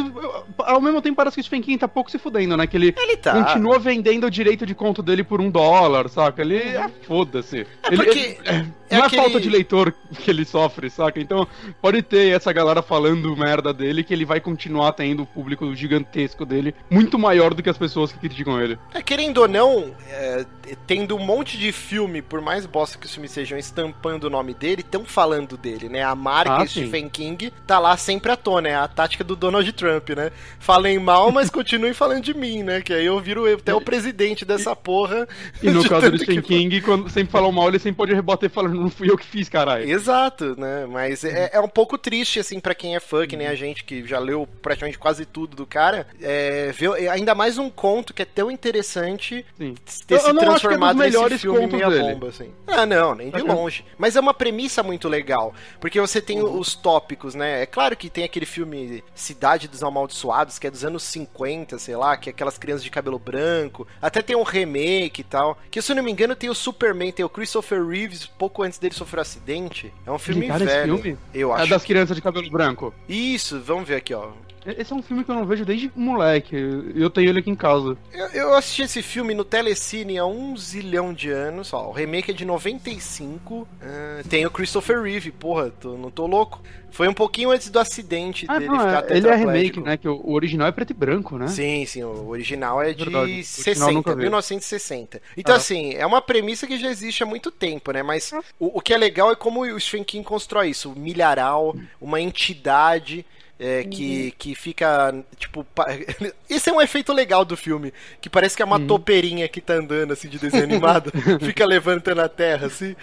ao mesmo tempo parece que o Stephen King tá pouco se fudendo, né? Que ele, Ele tá. continua vendendo o direito de conto dele por um dólar, saca? Ele é foda-se. É Ele- porque ele- é não é aquele- falta de leitor que ele sofre, saca? Então, pode ter essa galera falando merda dele que ele vai continuar tendo o público gigantesco dele, muito maior do que as pessoas que criticam ele. É, querendo ou não, é, tendo um monte de filme, por mais bosta que os filmes sejam, estampando o nome dele, estão falando dele, né? A marca Ah. Stephen King tá lá sempre à tona, é a tática do Donald Trump, né? Falem mal, mas continuem falando de mim, né? Que aí eu viro até o presidente dessa porra. E no caso do Stephen King, quando sempre falam mal, ele sempre pode rebater falando, não fui eu que fiz, caralho. Exato, né? Mas é, é um pouco triste, assim, pra quem é fã, que nem a gente, que já leu praticamente quase tudo do cara, é, ver ainda mais um conto que é tão interessante Sim. ter Eu- se eu é transformado nesse melhores filme meia dele. bomba, assim. Ah, não, nem de que- longe. Mas é uma premissa muito legal, porque você tem Uhum. os tópicos, né? É claro que tem aquele filme Cidade dos Amaldiçoados, que é dos anos 50, sei lá, que é aquelas crianças de cabelo branco. Até tem um remake e tal. Que se eu não me engano tem o Superman, tem o Christopher Reeves, pouco antes dele sofrer um acidente. É um filme Ligaram velho. filme? Eu É acho. das crianças de cabelo branco. Isso, vamos ver aqui, ó. Esse é um filme que eu não vejo desde moleque. Eu tenho ele aqui em casa. Eu, eu assisti esse filme no Telecine há um zilhão de anos. Ó, o remake é de 95. ah, tem o Christopher Reeve, porra, tô- não tô louco. Foi um pouquinho antes do acidente Ah, dele não, ficar é, ele é remake, né? Que o, o original é preto e branco, né? Sim, sim, o original é de Verdade, o original 60, nunca vi. 1960. Então, Ah. assim, é uma premissa que já existe há muito tempo, né? Mas o, o que é legal é como o Stephen King constrói isso: um milharal, uma entidade. É, que, que fica, tipo... Esse é um efeito legal do filme, que parece que é uma topeirinha que tá andando, assim, de desenho animado, fica levantando a terra, assim.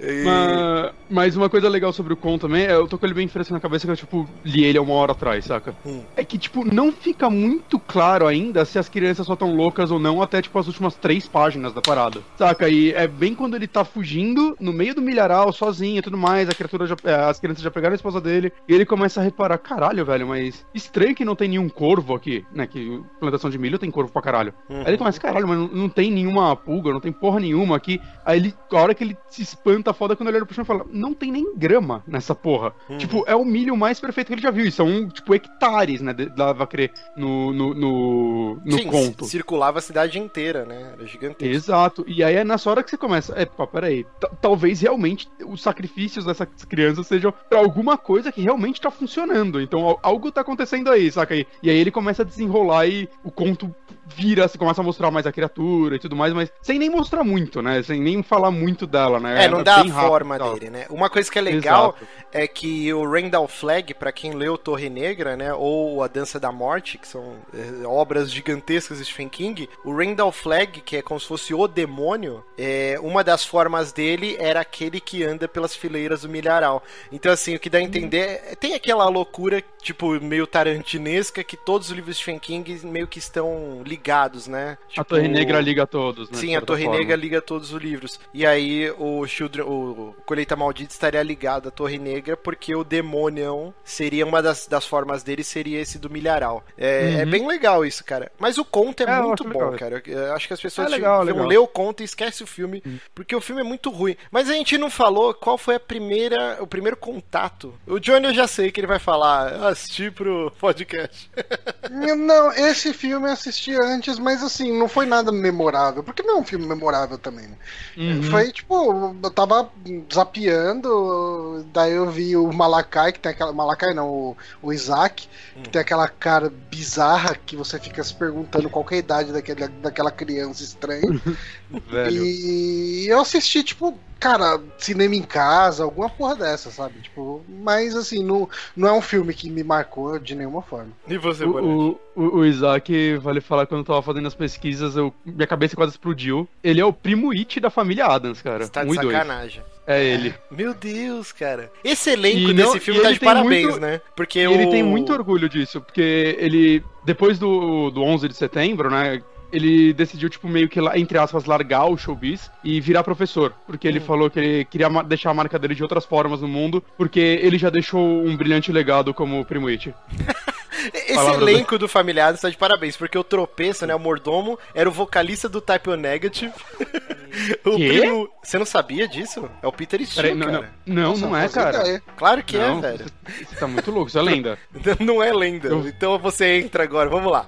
E- Mas, mas uma coisa legal sobre o Con também, é, eu tô com ele bem fresco na cabeça que eu, tipo, li ele há uma hora atrás, saca? Hum. É que, tipo, não fica muito claro ainda se as crianças só tão loucas ou não até, tipo, as últimas três páginas da parada, saca? E é bem quando ele tá fugindo no meio do milharal, sozinho e tudo mais, a criatura já, é, as crianças já pegaram a esposa dele, e ele começa a reparar, caralho, velho, mas estranho que não tem nenhum corvo aqui, né? Que plantação de milho tem corvo pra caralho. Uhum. Aí ele começa, caralho, mas não, não tem nenhuma pulga, não tem porra nenhuma aqui. Aí ele, a hora que ele se espanta foda quando ele olha pro chão e fala, não tem nem grama nessa porra. Uhum. Tipo, é o milho mais perfeito que ele já viu. E são, tipo, hectares, né? Dava a crer no, no, no, no Sim, conto. ci- circulava a cidade inteira, né? Era gigantesco. Exato. E aí é nessa hora que você começa. É, pá, peraí. ta- Talvez realmente os sacrifícios dessas crianças sejam pra alguma coisa que realmente tá funcionando. Então algo tá acontecendo aí, saca aí? E aí ele começa a desenrolar e o conto vira, se começa a mostrar mais a criatura e tudo mais, mas sem nem mostrar muito, né? Sem nem falar muito dela, né? É, não dá a rápido forma tal. dele, né? Uma coisa que é legal Exato. é que o Randall Flagg, pra quem leu Torre Negra, né, ou A Dança da Morte, que são é, obras gigantescas de Stephen King, o Randall Flagg, que é como se fosse o demônio, é, uma das formas dele era aquele que anda pelas fileiras do milharal. Então, assim, o que dá a entender é, tem aquela loucura, tipo, meio tarantinesca, que todos os livros de Stephen King meio que estão ligados, né? A Tipo, Torre Negra liga a todos, né? Sim, a Torre forma. Negra liga todos os livros. E aí o Children, o Colheita Maldita estaria ligado à Torre Negra porque o demônio seria uma das, das formas dele seria esse do milharal. É, Uhum. é bem legal isso, cara. Mas o conto é, É, muito bom, legal cara. Eu- acho que as pessoas É legal, vão legal. ler o conto e esquece o filme, porque o filme é muito ruim. Mas a gente não falou qual foi a primeira, o primeiro contato. O Johnny eu já sei que ele vai falar, "Eu assisti pro podcast. Não, esse filme eu assisti antes, mas assim, não foi nada memorável. Porque não é um filme memorável também, né? Uhum. Foi tipo, eu tava zapeando, daí eu vi o Malakai, que tem aquela. Malakai não, o, o Isaac, que tem aquela cara bizarra que você fica se perguntando qual é a idade daquele, daquela criança estranha. Velho. E eu assisti, tipo, cara, cinema em casa, alguma porra dessa, sabe? Tipo, mas assim, não, não é um filme que me marcou de nenhuma forma. E você? O, o, o Isaac, vale falar, quando eu tava fazendo as pesquisas, eu, minha cabeça quase explodiu. Ele é o primo It da família Adams, cara. Você tá de um e dois. sacanagem. É ele. Meu Deus, cara. Esse elenco E desse não- filme tá ele de parabéns, muito- né? Porque E o... ele tem muito orgulho disso, porque ele, depois do, do 11 de setembro, né, ele decidiu, tipo, meio que, entre aspas, largar o showbiz e virar professor. Porque Hum. ele falou que ele queria deixar a marca dele de outras formas no mundo, porque ele já deixou um brilhante legado como Primo It. Esse Palavra elenco do Familiares tá de parabéns, porque o tropeço, né, o mordomo, era o vocalista do Type O Negative. O Quê? primo. Você não sabia disso? É o Peter Steele, não, cara. não, não, Nossa, não é, cara. Claro que Não, é, velho. Você tá muito louco, isso é lenda. Não é lenda. Eu- Então você entra agora, vamos lá.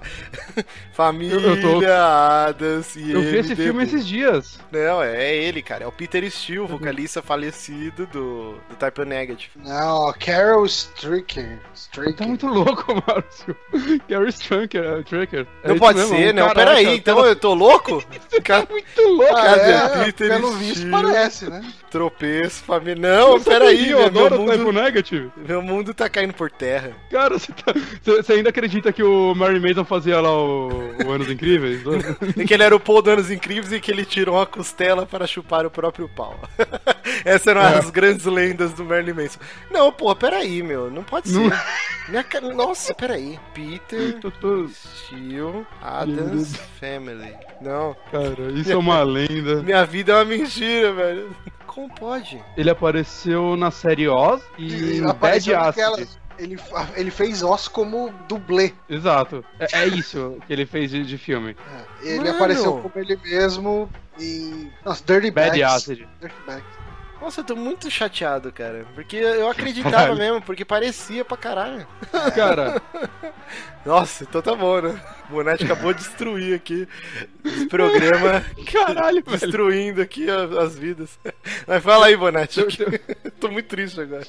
Família Eu- eu tô- Adams e Eu vi esse MDB. filme esses dias. Não, é, é ele, cara. É o Peter Steele, vocalista falecido do, do Type Negative. Não, Carol Stricker. Tá Stricker. muito louco, Márcio. Gary Strunker, Tracker. É Não pode mesmo, ser, não. caraca, Peraí, então pelo- eu tô louco? Ca- Muito louco. Ah, Cadê é, Peter pelo visto parece, né? Tropeço, família. Não, Você peraí, meu, adoro meu o Typo mundo, Negative. meu mundo tá caindo por terra. Cara, você, tá- você- ainda acredita que o Mary Mason fazia lá o, o Anos Incríveis? E que ele era o Paul dos Anos Incríveis e que ele tirou uma costela para chupar o próprio pau. Essas eram É. as grandes lendas do Marilyn Manson. Não, pô, peraí, meu. Não pode ser. Não. Minha ca- Nossa, peraí. Peter Steele Adams Family. Não. Cara, isso é uma lenda. Minha vida é uma mentira, velho. Como pode? Ele apareceu na série Oz e Ele Bad apareceu Acid. Ele, ele fez Oz como dublê. Exato. É, é isso que ele fez de, de filme. É, Ele Mano. apareceu como ele mesmo em. Nossa, Dirty Bad Bags. Acid. Dirty Bags. Nossa, eu tô muito chateado, cara. Porque eu acreditava mesmo, porque parecia pra caralho. Cara, Nossa, então tá bom, né? O Bonatti acabou de destruir aqui esse programa, caralho, velho. destruindo aqui a- as vidas. Mas fala aí, Bonatti. Eu- que- Tô muito triste agora.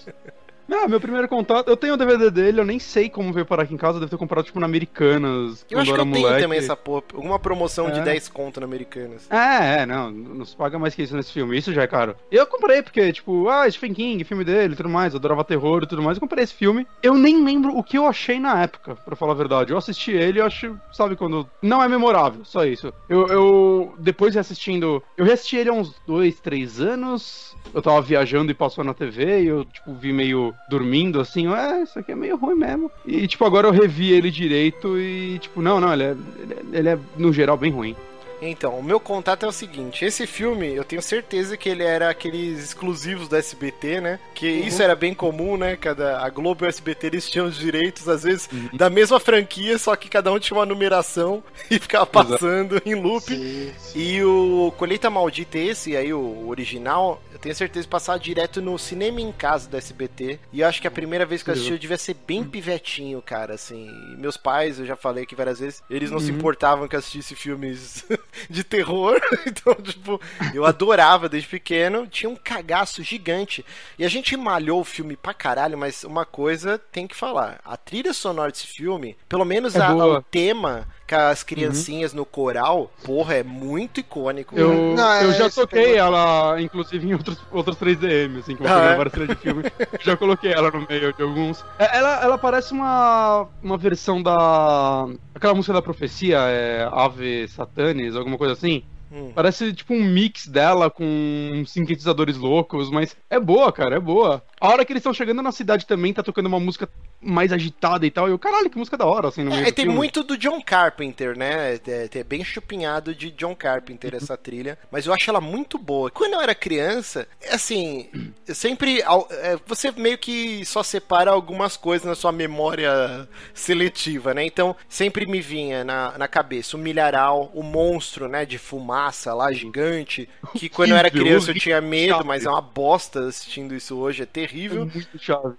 Ah, meu primeiro contato. Eu tenho o DVD dele, eu nem sei como veio parar aqui em casa. Deve ter comprado tipo na Americanas. Eu acho que eu era tenho moleque. também essa porra. Alguma promoção de É. 10 conto na Americanas. É, é, não, não se paga mais que isso nesse filme, isso já é caro. Eu comprei porque, tipo, ah, Stephen King, filme dele e tudo mais, eu adorava terror e tudo mais, eu comprei esse filme. Eu nem lembro o que eu achei na época, pra falar a verdade. Eu assisti ele eu acho, sabe, quando. Não é memorável, só isso. Eu, eu depois de assistindo. Eu reassisti ele há uns dois, três anos. Eu tava viajando e passou na TV e eu, tipo, vi meio dormindo assim, é, isso aqui é meio ruim mesmo. E, tipo, agora eu revi ele direito e, tipo, não, não, ele é, ele é, ele é no geral, bem ruim. Então, o meu contato é o seguinte: esse filme, eu tenho certeza que ele era aqueles exclusivos do SBT, né? Que isso era bem comum, né? Cada, a Globo e o SBT eles tinham os direitos, às vezes, da mesma franquia, só que cada um tinha uma numeração e ficava passando em loop. Sim, sim. E o Colheita Maldita, esse aí, o original, eu tenho certeza de passar direto no cinema em casa do SBT. E eu acho que a primeira vez que eu assisti eu devia ser bem pivetinho, cara, assim. E meus pais, eu já falei aqui várias vezes, eles não se importavam que eu assistisse filmes de terror. Então, tipo, eu adorava desde pequeno. Tinha um cagaço gigante. E a gente malhou o filme pra caralho, mas uma coisa tem que falar. A trilha sonora desse filme, pelo menos É a- o tema com as criancinhas no coral, porra, é muito icônico. Eu. Não, é, eu já esse toquei pegou- ela, inclusive, em outros, outros 3DM, assim, que eu Ah, é? várias de filme. já coloquei ela no meio de alguns. É, Ela, ela parece uma, uma versão da. Aquela música da profecia, é Ave Satanis, alguma coisa assim. Hum. Parece tipo um mix dela com sintetizadores loucos, mas é boa, cara, é boa. A hora que eles estão chegando na cidade também, tá tocando uma música mais agitada e tal. E eu, caralho, que música da hora, assim, no meio É, tem filme. muito do John Carpenter, né? É, é bem chupinhado de John Carpenter essa trilha, mas eu acho ela muito boa. Quando eu era criança, assim, eu sempre. é, Você meio que só separa algumas coisas na sua memória seletiva, né? Então, sempre me vinha na, na cabeça o milharal, o monstro, né? De fumaça lá, gigante, que quando eu era criança eu tinha medo, mas é uma bosta assistindo isso hoje, é É terrível. muito chave.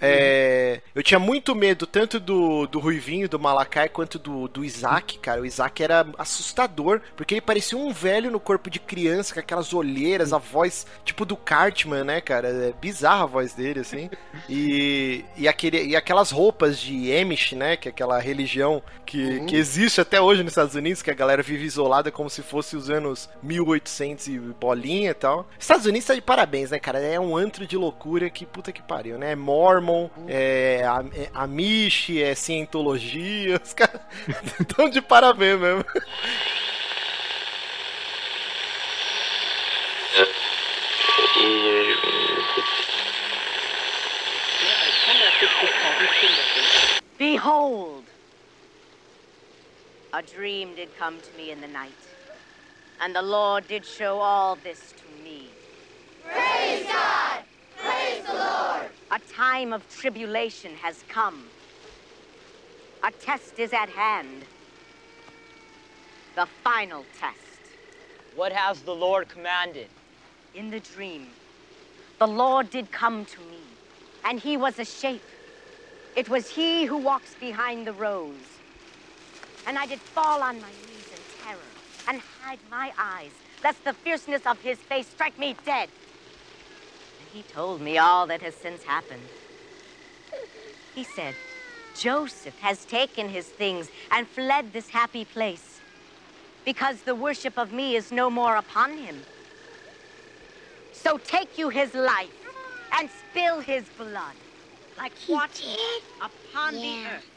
É, eu tinha muito medo tanto do, do Ruivinho, do Malakai, quanto do, do Isaac, cara. O Isaac era assustador, porque ele parecia um velho no corpo de criança, com aquelas olheiras, a voz tipo do Cartman, né, cara? É bizarra a voz dele, assim. E, e, aquele, e aquelas roupas de Amish, né, que é aquela religião que, que existe até hoje nos Estados Unidos, que a galera vive isolada como se fosse os anos 1800 e bolinha e tal. Estados Unidos tá de parabéns, né, cara? É um antro de loucura que puta que pariu, né? É Mormon, é, é Amish, é Cientologia, os caras estão de parabéns mesmo. Behold! A dream did come to me in the night, and the Lord did show all this to the Lord! A time of tribulation has come. A test is at hand. The final test. What has the Lord commanded? In the dream, the Lord did come to me, and he was a shape. It was he who walks behind the rose. And I did fall on my knees in terror and hide my eyes, lest the fierceness of his face strike me dead. And he told me all that has since happened. He said, Joseph has taken his things and fled this happy place, because the worship of me is no more upon him. So take you his life and spill his blood, like water upon the earth.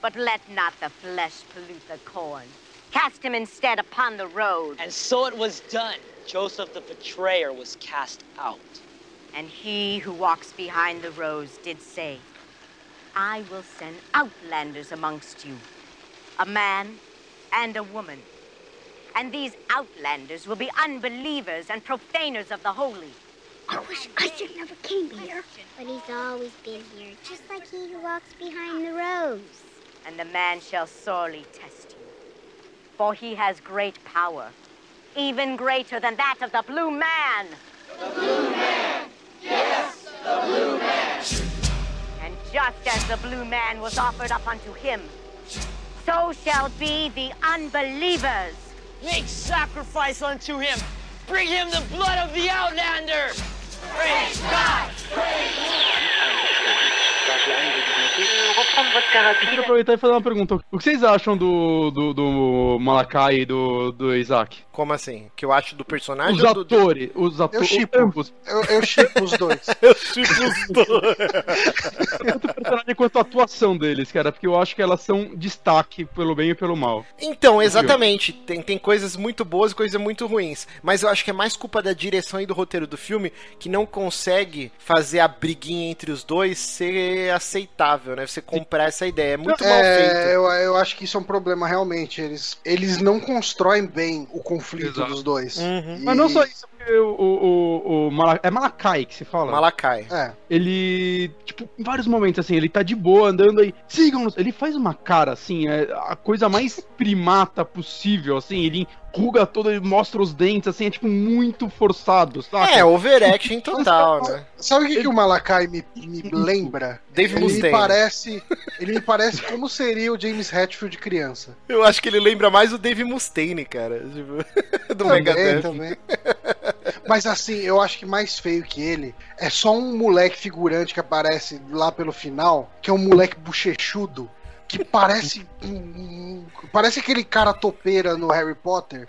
But let not the flesh pollute the corn. Cast him instead upon the road. And so it was done. Joseph the betrayer was cast out. And he who walks behind the rose did say, I will send outlanders amongst you, a man and a woman. And these outlanders will be unbelievers and profaners of the holy. I wish Isaac never came here. But he's always been here, just like he who walks behind the rose. And the man shall sorely test you, for he has great power, even greater than that of the blue man. the blue man. And just as the blue man was offered up unto him, so shall be the unbelievers. Make sacrifice unto him. Bring him the blood of the outlander. Praise God. Deixa eu aproveitar e fazer uma pergunta. O que vocês acham do, do, do Malakai e do, do Isaac? Como assim? Que eu acho do personagem Os ou do... do- atores, os Eu atores, chipo. ambos. Eu, eu chipo os dois. Eu chipo os dois. Tanto o personagem quanto a atuação deles, cara, porque eu acho que elas são destaque pelo bem e pelo mal. Então, exatamente. Tem, tem coisas muito boas e coisas muito ruins. Mas eu acho que é mais culpa da direção e do roteiro do filme que não consegue fazer a briguinha entre os dois ser aceitável, né? Você comprar essa ideia. É muito mal É, feito. eu, eu acho que isso é um problema realmente. Eles, eles não constroem bem o conflito Exato. dos dois. Uhum. E- Mas não só isso, porque o, o, o, o Mala- é Malakai que se fala. Malakai. É. Ele, tipo, em vários momentos, assim, ele tá de boa andando aí, sigam-nos. Ele faz uma cara, assim, é a coisa mais primata possível, assim, ele enruga todo, ele mostra os dentes, assim, é tipo muito forçado, sabe? É, overaction total, né? Sabe o que, que o Malakai me, me lembra? Dave ele me Mustaine. parece. Ele me parece como seria o James Hetfield criança. Eu acho que ele lembra mais o Dave Mustaine, cara. Tipo, do Também, Megadeth. também. Mas assim, eu acho que mais feio que ele é só um moleque figurante que aparece lá pelo final, que é um moleque bochechudo, que parece. parece aquele cara topeira no Harry Potter.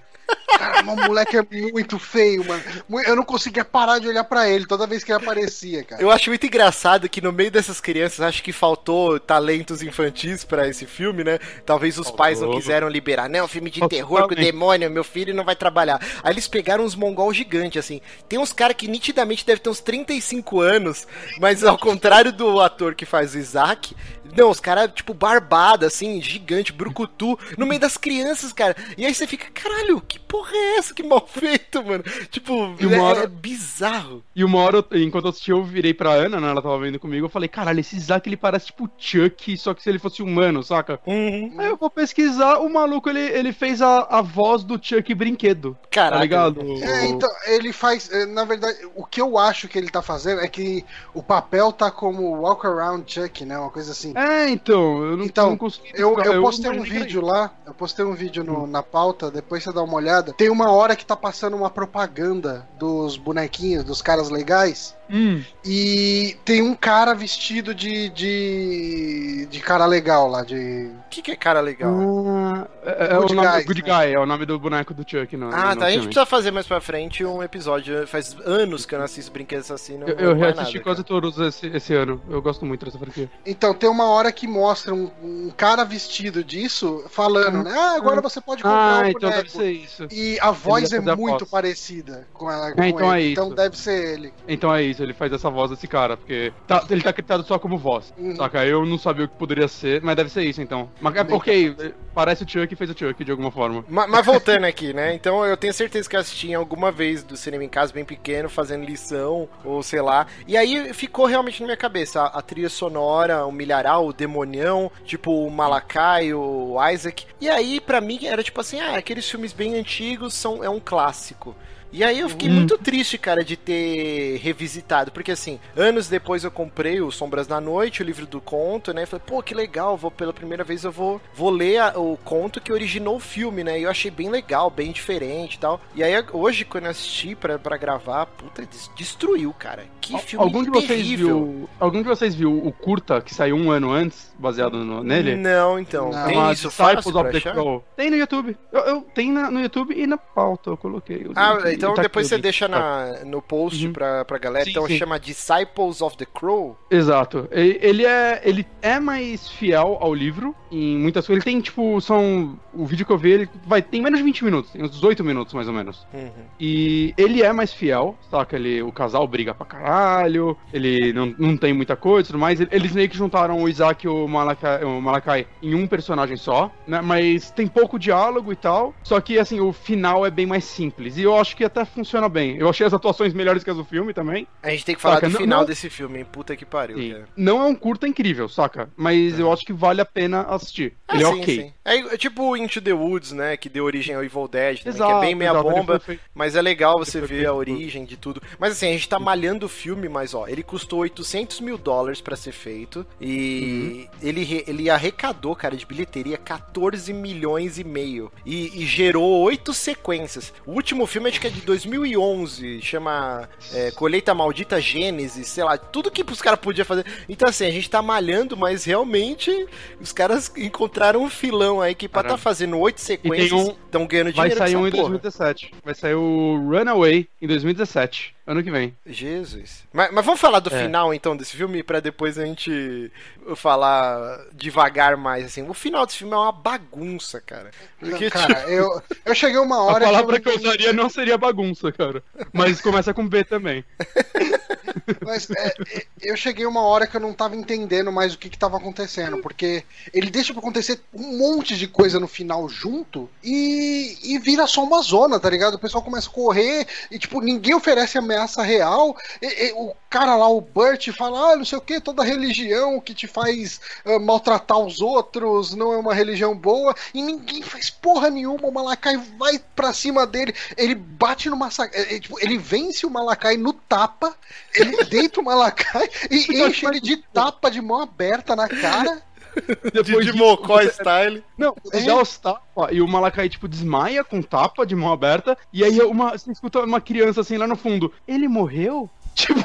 Cara, o moleque é muito feio, mano. Eu não conseguia parar de olhar pra ele toda vez que ele aparecia, cara. Eu acho muito engraçado que no meio dessas crianças, acho que faltou talentos infantis pra esse filme, né? Talvez os pais não quiseram liberar. Não, filme de Faltou terror com demônio, meu filho não vai trabalhar. Aí eles pegaram uns mongol gigantes, assim. Tem uns caras que nitidamente devem ter uns 35 anos, mas ao contrário do ator que faz o Isaac, não, os caras, tipo, barbada, assim, gigante, brucutu, no meio das crianças, cara. E aí você fica, caralho, que porra é essa? Que mal feito, mano. Tipo, E uma é- hora- é bizarro. E uma hora, eu- enquanto eu assisti, eu virei pra Ana, né? Ela tava vendo comigo, eu falei, caralho, esse Isaac ele parece tipo Chuck, só que se ele fosse humano, saca? Uhum. Aí eu vou pesquisar, o maluco ele, ele fez a, a voz do Chuck brinquedo. Caraca. Tá ligado? É, então, ele faz. é, Na verdade, o que eu acho que ele tá fazendo é que o papel tá como Walk Around Chuck, né? Uma coisa assim. É, então, eu não, Então, não consegui. Eu, eu postei um vídeo lá, eu postei um vídeo no- na pauta, depois você dá uma olhada. Tem uma hora que tá passando uma propaganda dos bonequinhos, dos caras legais. Hum, E tem um cara vestido de. de. de cara legal lá, de. O que, que é cara legal? ah, é, é Good o nome Guys, Good né? Guy, é o nome do boneco do Chuck. No, Ah, no tá. A gente filme. precisa fazer mais pra frente um episódio. Faz anos que eu não assisto Brinquedos Assassinos. Eu, eu reassisti quase todos esse, esse ano. Eu gosto muito dessa franquia. Então, tem uma hora que mostra um, um cara vestido disso falando, né? Ah, agora você pode comprar Ah, um então boneco. deve ser isso. E a voz é muito voz. parecida com, ela, com É, então ele. é Então isso. deve ser ele. Então é isso, ele faz essa voz desse cara, porque tá- ele tá acreditado só como voz. Uhum. Saca? Eu não sabia o que poderia ser, mas deve ser isso então. Mas é Bem ok, parece o Chuck fez o Chuck de alguma forma. Ma- Mas, voltando aqui, né? Então eu tenho certeza que eu assisti em alguma vez do cinema em casa bem pequeno, fazendo lição, ou sei lá. E aí ficou realmente na minha cabeça a, a trilha sonora, o milharal, o demonião, tipo o Malakai, o Isaac. E aí, pra mim, era tipo assim, ah, aqueles filmes bem antigos são, é um clássico. E aí eu fiquei Hum. muito triste, cara, de ter revisitado, porque assim, anos depois eu comprei o Sombras da Noite, o livro do conto, né? E falei, pô, que legal, vou pela primeira vez eu vou, vou ler a- o conto que originou o filme, né? E eu achei bem legal, bem diferente e tal. E aí hoje, quando eu assisti pra, pra gravar, puta, des- destruiu, cara. Que filme Algum de vocês terrível. viu. Algum de vocês viu o curta que saiu um ano antes, baseado no- nele? Não, então. Não. Tem isso fácil pra achar? Tem no YouTube. Eu, eu tenho na- no YouTube e na pauta eu coloquei. o Ah. Então Tá depois você deixa na, no post Uhum. pra, pra galera. Sim, então sim. chama Disciples of the Crow. Exato. Ele é, ele é mais fiel ao livro em muitas coisas. Ele tem, tipo, são. O vídeo que eu vi, ele vai, tem menos de 20 minutos, tem uns 18 minutos mais ou menos. Uhum. E ele é mais fiel, saca? Ele, o casal briga pra caralho, ele não, não tem muita coisa e tudo mais. Eles meio que juntaram o Isaac e o Malakai, o Malakai em um personagem só, né? Mas tem pouco diálogo e tal. Só que, assim, o final é bem mais simples. E eu acho que até funciona bem. Eu achei as atuações melhores que as do filme também. A gente tem que falar Saca, do não- final não- desse filme, hein? Puta que pariu. Não é um curta incrível, saca? Mas eu acho que vale a pena assistir. Ah, ele é sim, ok. sim. É, é tipo o Into the Woods, né? Que deu origem ao Evil Dead, também, que Exato, é bem meia exato, bomba, mas é legal você ver a origem de tudo. Mas assim, a gente tá malhando o filme, mas ó, ele custou 800 mil dólares pra ser feito e Uhum. ele, ele arrecadou, cara, de bilheteria 14 milhões e meio e, e gerou oito sequências. O último filme acho que é de 2011, chama é, Colheita Maldita Gênesis, sei lá, tudo que os caras podiam fazer. Então assim, a gente tá malhando, mas realmente os caras encontraram um filão aí que pra Cara, tá fazendo oito sequências, um- estão ganhando Vai dinheiro sair com um em essa porra. 2017. Vai sair o Runaway em 2017. Ano que vem. Jesus. Mas, mas vamos falar do É. final então desse filme pra depois a gente falar devagar mais assim. O final desse filme é uma bagunça, cara. Porque, Cara, tipo, eu, eu cheguei uma A hora. palavra que que eu usaria não seria bagunça, cara. Mas começa com B também. Mas é, é, eu cheguei uma hora que eu não tava entendendo mais o que que tava acontecendo, porque ele deixa pra acontecer um monte de coisa no final junto e, e vira só uma zona, tá ligado? O pessoal começa a correr e, tipo, ninguém oferece ameaça real. E- e o cara lá, o Burt, fala, ah, não sei o que, toda religião que te faz ah, maltratar os outros não é uma religião boa, e ninguém faz porra nenhuma, o Malakai vai pra cima dele, ele bate no massacre, é, é, tipo, ele vence o Malakai no tapa, ele deita o Malakai e enche ele de tapa de mão aberta na cara. Depois de disso, Mocó style. Não, ele dá os tapas e o Malakai, tipo, desmaia com tapa de mão aberta. E aí uma, você escuta uma criança assim lá no fundo. Ele morreu? Tipo,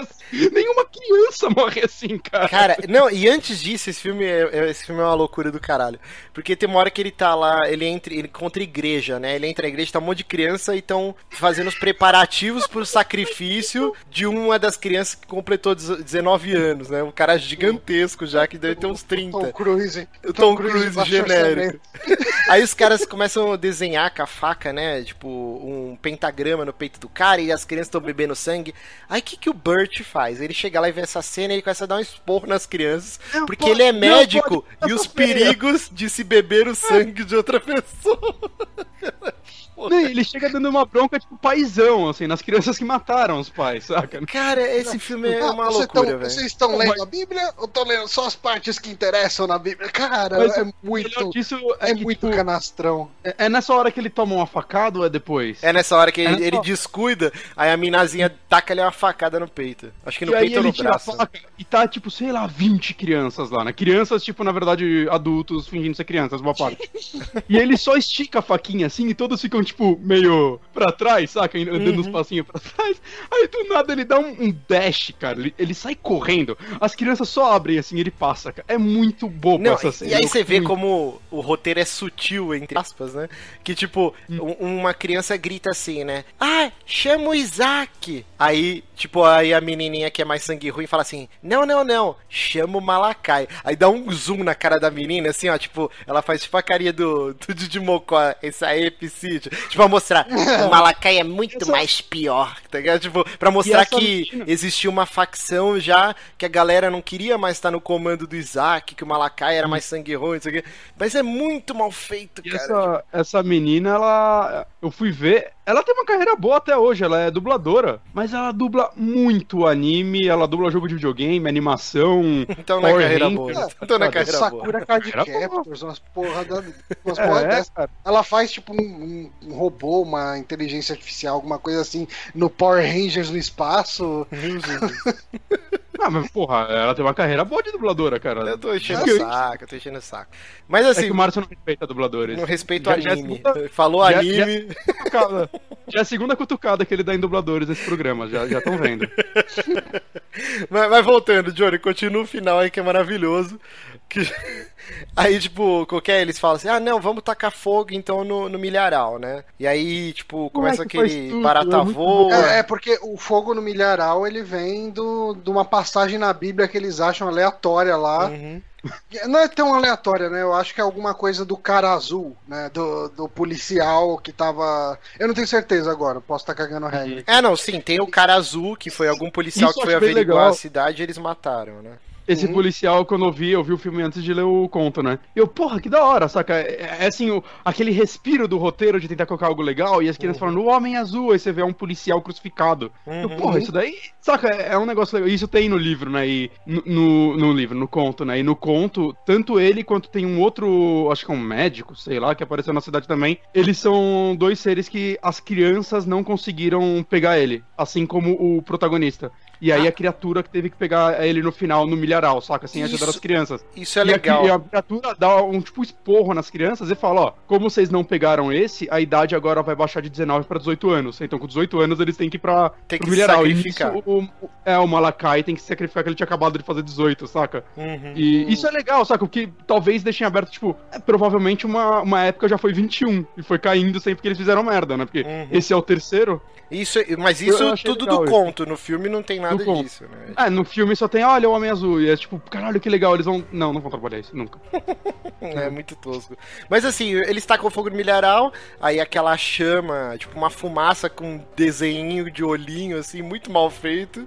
assim. nenhuma criança morre assim, cara. Cara, não, e antes disso, esse filme é, é- esse filme é uma loucura do caralho. Porque tem uma hora que ele tá lá, ele entra, ele contra a igreja, né? Ele entra na igreja, tá um monte de criança e estão fazendo os preparativos pro sacrifício de uma das crianças que completou 19 anos, né? Um cara gigantesco já, que deve ter uns 30. Tom Cruise. O Tom, Cruise, genérico. Aí os caras começam a desenhar com a faca, né? Tipo, um pentagrama no peito do cara e as crianças estão bebendo sangue. Aí o que, que o Burt faz? Ele chega lá e vê essa cena e ele começa a dar um esporro nas crianças. Não porque pode- ele é não médico pode, e os perigos de se beber o sangue de outra pessoa. Não, ele chega dando uma bronca, tipo, paizão, assim, nas crianças que mataram os pais, saca? Cara, esse filme é uma loucura, velho. Vocês estão Não, lendo mas- a Bíblia ou estão lendo só as partes que interessam na Bíblia? Cara, Mas é muito. disso É que, muito tipo, canastrão. é, é nessa hora que ele toma uma facada ou é depois? É nessa hora que ele, É ele só- descuida, aí a minazinha taca ali uma facada no peito. Acho que no e aí peito ou ele no tira a braço. faca e tá, tipo, sei lá, 20 crianças lá, né? Crianças, tipo, na verdade, adultos fingindo ser crianças, boa parte. e ele só estica a faquinha assim e todos ficam, tipo, meio pra trás, saca? Andando uns Uhum. passinhos pra trás. Aí do nada ele dá um, um dash, cara. Ele, ele sai correndo. As crianças só abrem assim ele passa, cara. É muito bobo Não, essa cena. e aí você vê muito- como o roteiro é sutil, entre aspas, né? Que tipo, Hum. um- uma criança grita assim, né? Ah, chama o Isaac! Aí, tipo, aí a menininha que é mais sangue ruim fala assim: Não, não, não, chama o Malakai. Aí dá um zoom na cara da menina, assim, ó, tipo, ela faz tipo a carinha do, do Didi Mocó, esse aí, Psyche. Tipo, pra mostrar, o Malakai é muito Essa- mais pior, tá ligado? Tipo, pra mostrar que existia uma facção já que a galera não queria mais estar no comando do Isaac, que o Malakai era mais sangue ruim, não sei o quê. Mas é muito mal feito, E cara. essa, essa menina, ela. Eu fui ver. ela tem uma carreira boa até hoje, ela é dubladora, mas ela dubla muito anime, ela dubla jogo de videogame, animação. Então não é carreira Rangers, boa. Então não é carreira Sakura Card boa. Captors, umas porra, da, umas É, porra dessas. cara. Ela faz tipo um, um- um robô, uma inteligência artificial, alguma coisa assim, no Power Rangers no espaço. Ah, mas porra, ela tem uma carreira boa de dubladora, cara. Eu tô enchendo Acho o saco, eu tô enchendo o saco. Mas É assim, que o Márcio não respeita dubladores. não respeito Já- já é anime. segunda- Falou já- anime. Já, cutucada. Já é a segunda cutucada que ele dá em dubladores nesse programa, já estão vendo. Mas, mas voltando, Johnny, continua o final aí que é maravilhoso. Que... Aí, tipo, qualquer eles falam assim: ah, não, vamos tacar fogo então no, no milharal, né? E aí, tipo, começa faz aquele tudo, barata é voa. É, é porque o fogo no milharal ele vem do, de uma passagem na Bíblia que eles acham aleatória lá. Uhum. Não é tão aleatória, né? Eu acho que é alguma coisa do cara azul, né? Do, do policial que tava. Eu não tenho certeza agora, posso estar cagando regra. É, não, sim, tem o cara azul, que foi algum policial Isso que foi averiguar legal. a cidade e eles mataram, né? Esse Uhum. policial, quando eu vi, eu vi o filme antes de ler o conto, né? E eu, porra, que da hora, saca? É, é assim, o- aquele respiro do roteiro de tentar colocar algo legal e as crianças falando, o homem azul, aí você vê um policial crucificado. Eu, Uhum. porra, isso daí, saca? É é um negócio legal. Isso tem no livro, né? E no, no, no livro, no conto, né? E no conto, tanto ele quanto tem um outro, acho que é um médico, sei lá, que apareceu na cidade também. Eles são dois seres que as crianças não conseguiram pegar ele, assim como o protagonista. E aí a criatura que teve que pegar ele no final, no milharal, saca? Assim, ajudar Isso- as crianças. isso é E a- legal. E a, criatura dá um tipo esporro nas crianças e fala, ó, como vocês não pegaram esse, a idade agora vai baixar de 19 pra 18 anos. Então com 18 anos eles têm que ir pra, Tem que milharal. sacrificar. E nisso, o, o- é, o Malakai tem que se sacrificar que ele tinha acabado de fazer 18, saca? Uhum. E isso é legal, saca? O que talvez deixem aberto, tipo, é, provavelmente uma, uma época já foi 21 e foi caindo sempre que eles fizeram merda, né? Porque Uhum. esse é o terceiro. Isso, mas isso tudo do isso. conto, no filme não tem nada Conto. disso, né? É, no filme só tem, olha o Homem Azul. E é tipo, caralho, que legal, eles vão. Não, não vão trabalhar isso, nunca. É muito tosco. Mas assim, eles tacam fogo no milharal, aí aquela chama, tipo uma fumaça com um desenho de olhinho, assim, muito mal feito.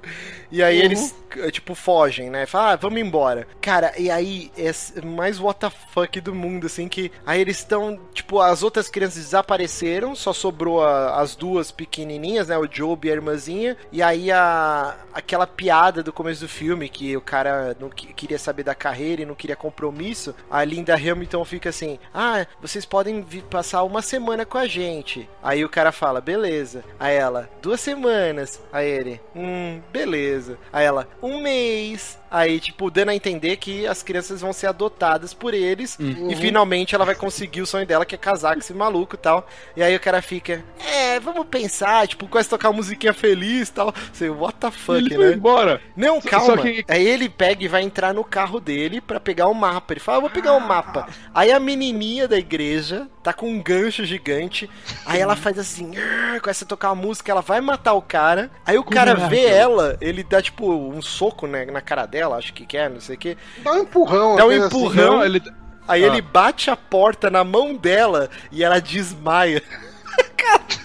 E aí Uhum. eles, eh, tipo, fogem, né? Fala, ah, vamos embora. Cara, e aí é mais what the fuck do mundo, assim, que aí eles estão, tipo, as outras crianças desapareceram, só sobrou a- as duas pequenininhas, né? O Job e a irmãzinha. E aí a, aquela piada do começo do filme, que o cara não que- queria saber da carreira e não queria compromisso, a Linda Hamilton fica assim: Ah, vocês podem vir passar uma semana com a gente. Aí o cara fala: Beleza. Aí ela: Duas semanas. Aí ele: Hum, beleza. Aí ela: Um mês. Aí, tipo, dando a entender que as crianças vão ser adotadas por eles. Uhum. E finalmente ela vai conseguir o sonho dela, que é casar com esse maluco e tal. E aí o cara fica, é, vamos pensar, tipo, começa a tocar uma musiquinha feliz e tal. Você, what the fuck, Ele né? foi embora. Não, calma. que- Aí ele pega e vai entrar no carro dele pra pegar o mapa. Ele fala, eu vou pegar o mapa. Aí a menininha da igreja tá com um gancho gigante. Aí ela faz assim, "Ah", começa a tocar uma música, ela vai matar o cara. Aí o cara Caraca. vê ela, ele dá tipo um soco né, na cara dela, acho que quer, não sei o que. Dá um empurrão, Dá um assim. empurrão. Não, ele- Aí Ah. ele bate a porta na mão dela e ela desmaia.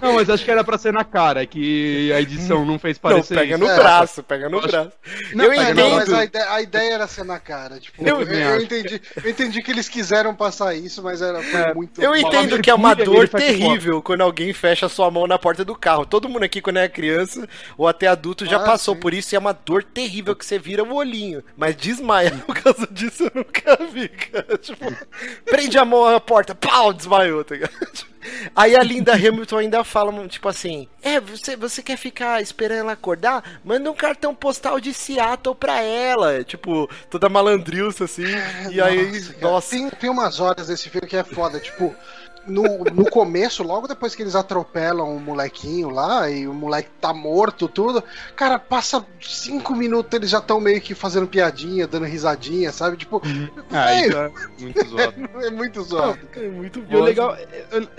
Não, mas acho que era pra ser na cara, que a edição não fez parecer Não, pega isso. no É. braço, pega no acho- braço. Não, eu É, não, entendo. mas a ideia, a ideia era ser na cara. Tipo, Eu eu, eu entendi, eu entendi que eles quiseram passar isso, mas era foi É, muito. Eu entendo que é uma dor terrível quando alguém fecha sua mão na porta do carro. Todo mundo aqui, quando é criança ou até adulto, já Ah, passou sim. por isso e é uma dor terrível que você vira o olhinho. Mas desmaia por causa disso eu nunca vi, cara. Tipo, prende a mão na porta, pau, desmaiou, tá ligado? Aí a Linda Hamilton ainda fala, tipo assim: É, você, você quer ficar esperando ela acordar? Manda um cartão postal de Seattle pra ela. Tipo, toda malandrilça assim. e aí, Nossa, cara, nossa. Tem, tem umas horas desse filme que é foda, tipo. No, no começo, logo depois que eles atropelam o molequinho lá e o moleque tá morto, tudo, cara, passa cinco minutos eles já estão meio que fazendo piadinha, dando risadinha, sabe? Tipo, Ah, velho, isso é muito zoado. é muito zoado. É muito E o legal,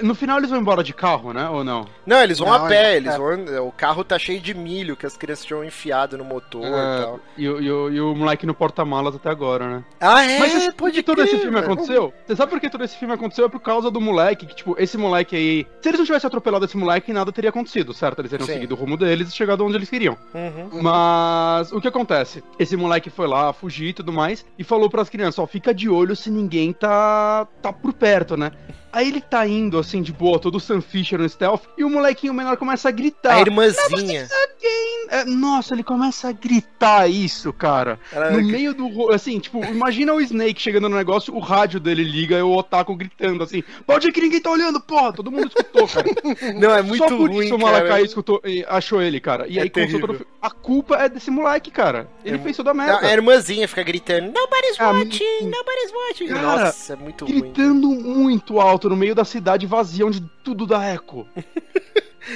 no final eles vão embora de carro, né? Ou não? Não, eles vão Não, a pé, é- eles é. vão. O carro tá cheio de milho que as crianças tinham enfiado no motor e É, tal. e, o- e o- e o moleque no porta-malas até agora, né? Ah, é? Mas que todo crer, esse filme aconteceu? Você sabe por que todo esse filme aconteceu? É por causa do moleque, que, tipo, esse moleque aí. Se eles não tivessem atropelado esse moleque, nada teria acontecido, certo? Eles teriam Sim. seguido o rumo deles e chegado onde eles queriam. Uhum. Mas o que acontece? Esse moleque foi lá fugir e tudo mais e falou pras crianças: ó, fica de olho se ninguém tá tá por perto, né? Aí ele tá indo, assim, de boa, todo Sam Fisher no stealth, e o molequinho menor começa a gritar. A irmãzinha. Again. É, nossa, ele começa a gritar isso, cara. Ela- No meio do. Assim, tipo, imagina o Snake chegando no negócio, o rádio dele liga e o Otaku gritando assim: Pode que ninguém tá olhando, porra, todo mundo escutou, cara. Não, é muito Só por ruim, isso o Malakai cara. escutou, achou ele, cara. E É aí terrível. todo o filme. A culpa é desse moleque, cara. Ele fez toda a merda. A irmãzinha fica gritando, nobody's Ah, watching, nobody's watching. Cara, Nossa, é muito ruim. Gritando muito alto no meio da cidade vazia, onde tudo dá eco.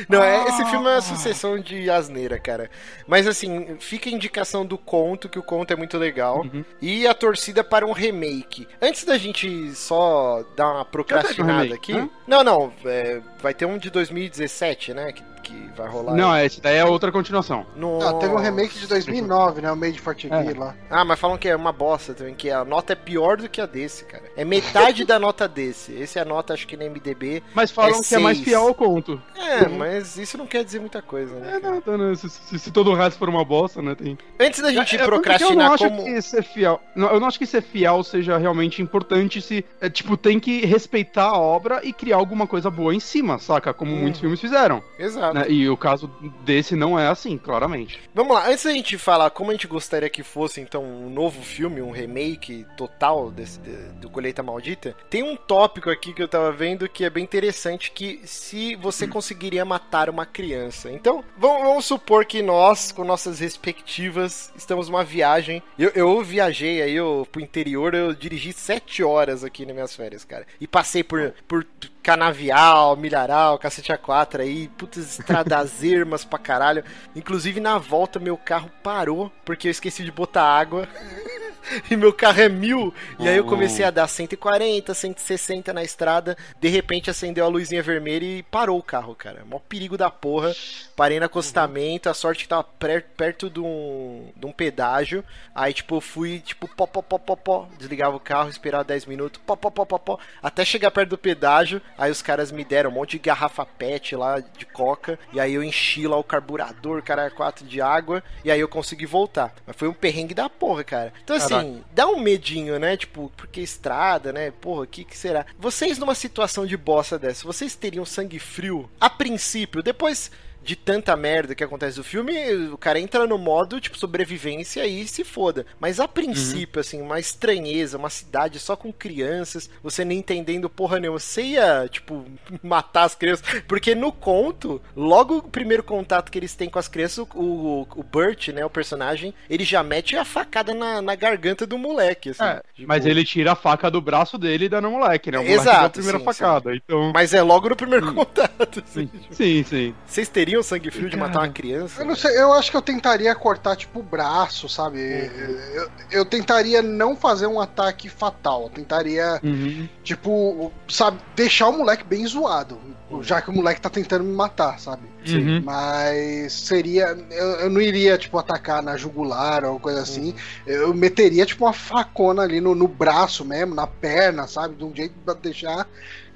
Não, é, esse filme é Ah. uma sucessão de asneira, cara. Mas assim, fica a indicação do conto, que o conto é muito legal. Uhum. E a torcida para um remake. Antes da gente só dar uma procrastinada aqui. né? Não, não, é, vai ter um de 2017, né? Que, que vai rolar. Não, esse daí é outra continuação. No... Ah, teve um remake de 2009, né? O Made for TV É. lá. Ah, mas falam que é uma bosta também, que a nota é pior do que a desse, cara. É metade da nota desse. Esse é a nota, acho que na MDB. Mas falam que é mais seis. fiel ao conto. É, mas isso não quer dizer muita coisa, né? É, não, tá, né, se, se- se todo o resto for uma bosta, né? Tem... Antes da gente É, é porque procrastinar eu não acho como. que ser fiel. não, eu não acho que ser fiel seja realmente importante se. É, tipo, tem que respeitar a obra e criar alguma coisa boa em cima, saca? Como Hum. muitos filmes fizeram. Exato. Né? E o caso desse não é assim, claramente. Vamos lá, antes da gente falar como a gente gostaria que fosse, então, um novo filme, um remake total desse, de- do Colheita Maldita, tem um tópico aqui que eu tava vendo que é bem interessante, que se você conseguiria matar uma criança. Então, vamos, vamos supor que nós, com nossas respectivas, estamos numa viagem. Eu, eu viajei aí eu, pro interior, eu dirigi sete horas aqui nas minhas férias, cara. E passei por, por canavial, milharal, cacete A4 aí, putas estradas ermas pra caralho. Inclusive na volta meu carro parou porque eu esqueci de botar água. E meu carro é mil. E aí eu comecei a dar 140, 160 na estrada. De repente acendeu a luzinha vermelha e parou o carro, cara. Mó perigo da porra. Parei no acostamento. A sorte que tava per- perto de um, de um pedágio. Aí, tipo, eu fui, tipo, pó, pó, pó, pó, pó. Desligava o carro, esperava 10 minutos. Pó, pó, pó, pó, pó. Até chegar perto do pedágio. Aí os caras me deram um monte de garrafa pet lá de coca. E aí eu enchi lá o carburador, cara, 4 de água. E aí eu consegui voltar. Mas foi um perrengue da porra, cara. Então, assim, Caraca. dá um medinho, né? Tipo, porque estrada, né? Porra, o que, que será? Vocês, numa situação de bosta dessa, vocês teriam sangue frio? A princípio, depois de tanta merda que acontece no filme, o cara entra no modo, tipo, sobrevivência e se foda. Mas a princípio, assim, uma estranheza, uma cidade só com crianças, você nem entendendo porra nenhuma, você ia, tipo, matar as crianças. Porque no conto, logo o primeiro contato que eles têm com as crianças, o, o, o Burt, né, o personagem, ele já mete a facada na, na garganta do moleque, assim. É, Tipo, mas ele tira a faca do braço dele e dá no moleque, né? O moleque Exato, dá a primeira sim, facada. Então. Mas é logo no primeiro contato, assim. Sim, sim. Vocês teriam sangue frio de matar uma criança? Eu não sei, eu acho que eu tentaria cortar, tipo, o braço, sabe? Eu, eu tentaria não fazer um ataque fatal. Eu tentaria, Uhum. tipo, sabe, deixar o moleque bem zoado. Já que o moleque tá tentando me matar, sabe? Sim. Mas seria. Eu, eu não iria, tipo, atacar na jugular ou coisa assim. Eu meteria, tipo, uma facona ali no, no braço mesmo, na perna, sabe? De um jeito pra deixar.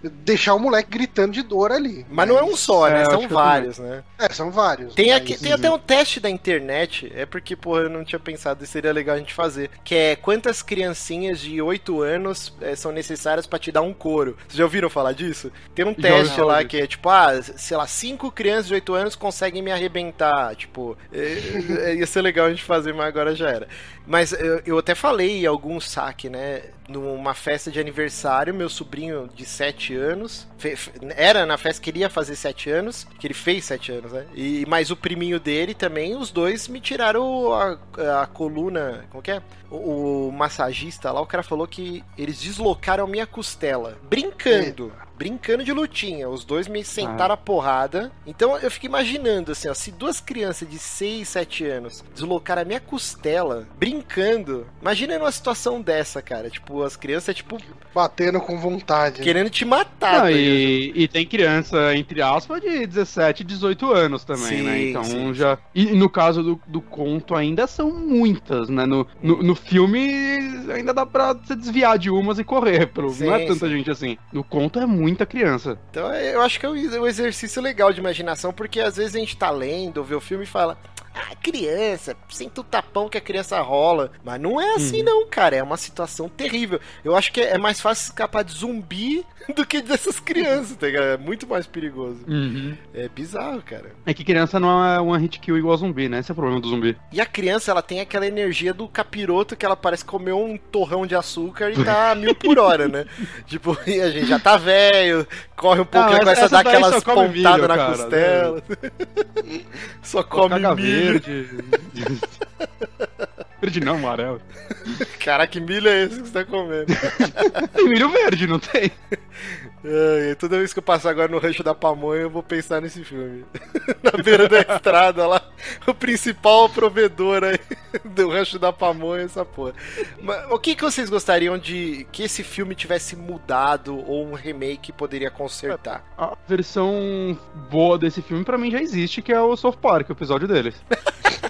Deixar o moleque gritando de dor ali. Mas não é um só, né? É, São vários, né? É, são vários. Tem, mas- aqui, tem até um teste da internet, é porque, porra, eu não tinha pensado e seria legal a gente fazer. Que é quantas criancinhas de 8 anos eh, são necessárias pra te dar um couro. Vocês já ouviram falar disso? Tem um Já teste falar lá que é tipo, ah, sei lá, 5 crianças de 8 anos conseguem me arrebentar. Tipo, eh, eh, ia ser legal a gente fazer, mas agora já era. Mas eu, eu até falei em algum saque, né? Numa festa de aniversário, meu sobrinho de 7 anos. era na festa que ele ia fazer 7 anos, que ele fez 7 anos, né? E mais o priminho dele também, os dois me tiraram a, a coluna. Como que é? O, o massagista lá, o cara falou que eles deslocaram minha costela. Brincando. Brincando de lutinha. Os dois me sentaram a porrada. Então eu fico imaginando assim, ó, se duas crianças de 6, 7 anos deslocaram a minha costela brincando. Imagina numa situação dessa, cara. Tipo, as crianças, tipo, Batendo com vontade. né? querendo te matar. Não, tá e, e tem criança, entre aspas, de 17, 18 anos também, Sim, né? Então sim. já. E no caso do, do conto ainda são muitas, né? No, no, no filme ainda dá pra você desviar de umas e correr. Pelo, não é Sim, tanta sim. gente assim. No conto é muita criança. Então eu acho que é um exercício legal de imaginação, porque às vezes a gente tá lendo vê o filme e fala. Ah, criança, senta o tapão que a criança rola. Mas não é assim, não, cara. É uma situação terrível. Eu acho que é mais fácil escapar de zumbi do que dessas crianças, tá ligado? É muito mais perigoso. Uhum. É bizarro, cara. É que criança não é uma hit kill igual zumbi, né? Esse é o problema do zumbi. E a criança, ela tem aquela energia do capiroto que ela parece comer um torrão de açúcar e tá a mil por hora, né? tipo, e a gente já tá velho, corre um pouco e começa a dar aquelas pontadas na cara, costela. só come milho. Verde. verde não, amarelo. Caraca, que milho é esse que você tá comendo? Tem milho verde, não tem? Ai, toda vez que eu passar agora no Rancho da Pamonha, eu vou pensar nesse filme. Na beira da estrada lá, o principal provedor aí do Rancho da Pamonha, essa porra. Mas, o que, que vocês gostariam de que esse filme tivesse mudado ou um remake poderia consertar? A versão boa desse filme pra mim já existe, que é o South Park, o episódio deles.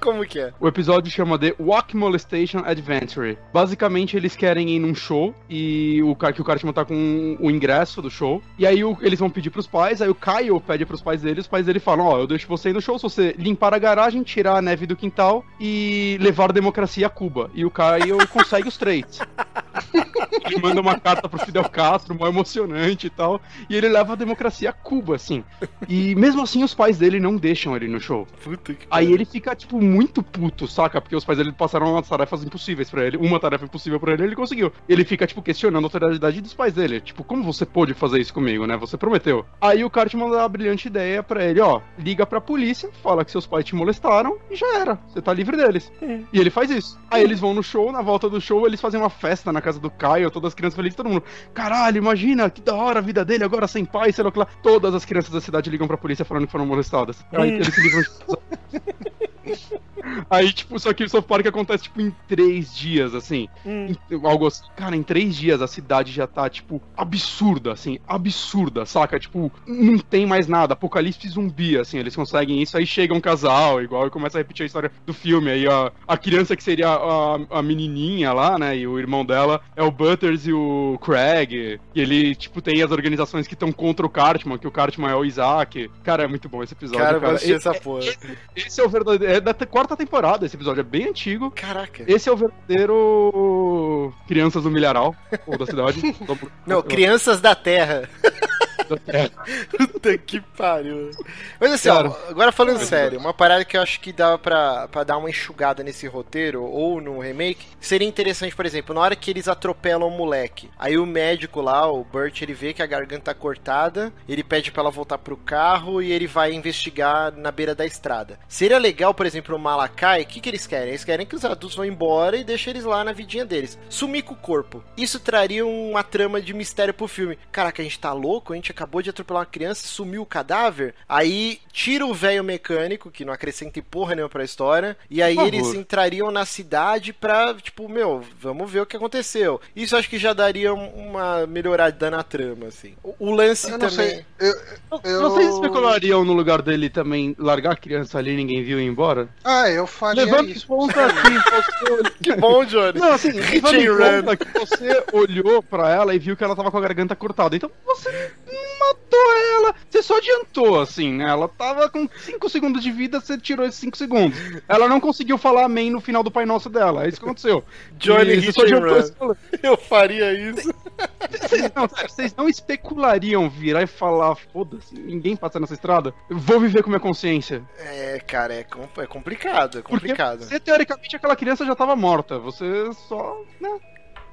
Como que é? O episódio chama The Walk Molestation Adventure. Basicamente, eles querem ir num show e o cara que o Cartman tá com o ingresso do show. E aí o- eles vão pedir pros pais, aí o Kyle pede pros pais dele, os pais dele falam: Ó, eu deixo você ir no show se você limpar a garagem, tirar a neve do quintal e levar a democracia a Cuba. E o Kyle consegue os três. Ele manda uma carta pro Fidel Castro, mó emocionante e tal. E ele leva a democracia a Cuba, assim. E mesmo assim, os pais dele não deixam ele no show. Puta que Aí ele fica, tipo, muito puto, saca? Porque os pais dele passaram umas tarefas impossíveis pra ele. Uma tarefa impossível pra ele, ele conseguiu. Ele fica, tipo, questionando a autoridade dos pais dele. Tipo, como você pôde fazer isso comigo, né? Você prometeu. Aí o cara te manda uma brilhante ideia pra ele, ó. Liga pra polícia, fala que seus pais te molestaram e já era. Você tá livre deles. E ele faz isso. Aí eles vão no show, na volta do show, eles fazem uma festa na casa do Caio, todas as crianças felizes, todo mundo. Caralho, imagina, que da hora a vida dele agora sem pai, sei lá o que lá. Todas as crianças da cidade ligam pra polícia falando que foram molestadas. Aí eles se livram de Aí, tipo, só que o South Park acontece, tipo, em três dias, assim. Em- algo assim. Cara, em três dias a cidade já tá, tipo, absurda, assim, absurda, saca? Tipo, não tem mais nada. Apocalipse zumbi, assim, eles conseguem isso, aí chega um casal, igual, e começa a repetir a história do filme. Aí a, a criança que seria a, a menininha lá, né, e o irmão dela é o Butters e o Craig. E ele, tipo, tem as organizações que estão contra o Cartman, que o Cartman é o Isaac. Cara, é muito bom esse episódio, Cara, cara. Esse- essa porra. esse é o verdadeiro. É da quarta temporada esse episódio, é bem antigo. Caraca. Esse é o verdadeiro. Crianças do Milharal, ou da cidade. Não, Crianças da Terra. Puta que pariu. Mas assim, ó, agora falando sério, uma parada que eu acho que dá pra, pra dar uma enxugada nesse roteiro, ou no remake, seria interessante, por exemplo, na hora que eles atropelam o moleque, aí o médico lá, o Burt, ele vê que a garganta tá cortada, ele pede pra ela voltar pro carro e ele vai investigar na beira da estrada. Seria legal, por exemplo, o Malakai, o que, que eles querem? Eles querem que os adultos vão embora e deixem eles lá na vidinha deles. Sumir com o corpo. Isso traria uma trama de mistério pro filme. Caraca, a gente tá louco? A gente acabou de atropelar uma criança, sumiu o cadáver? Aí tira o velho mecânico, que não acrescenta em porra nenhuma pra história, e aí eles entrariam na cidade pra, tipo, meu, vamos ver o que aconteceu. Isso acho que já daria um- uma melhorada na trama, assim. O, lance Eu não também. sei. Eu, eu- Vocês especulariam no lugar dele também largar a criança ali e ninguém viu e ir embora? Ah, eu faria Levando isso. conta que você. Que bom, Johnny. Não, assim, levando em conta que você olhou pra ela e viu que ela tava com a garganta cortada. Então você não matou ela. Você só adiantou, assim, né? Ela tava com 5 segundos de vida, você tirou esses 5 segundos. Ela não conseguiu falar amém no final do Pai Nosso dela. É isso que aconteceu. Johnny E só adiantou. Eu faria isso. Vocês não, vocês não especulariam virar e falar, foda-se, ninguém passa nessa estrada? Eu vou viver com minha consciência. É, cara, é, é complicado, é Porque complicado. você, teoricamente, aquela criança já tava morta. Você só. Né?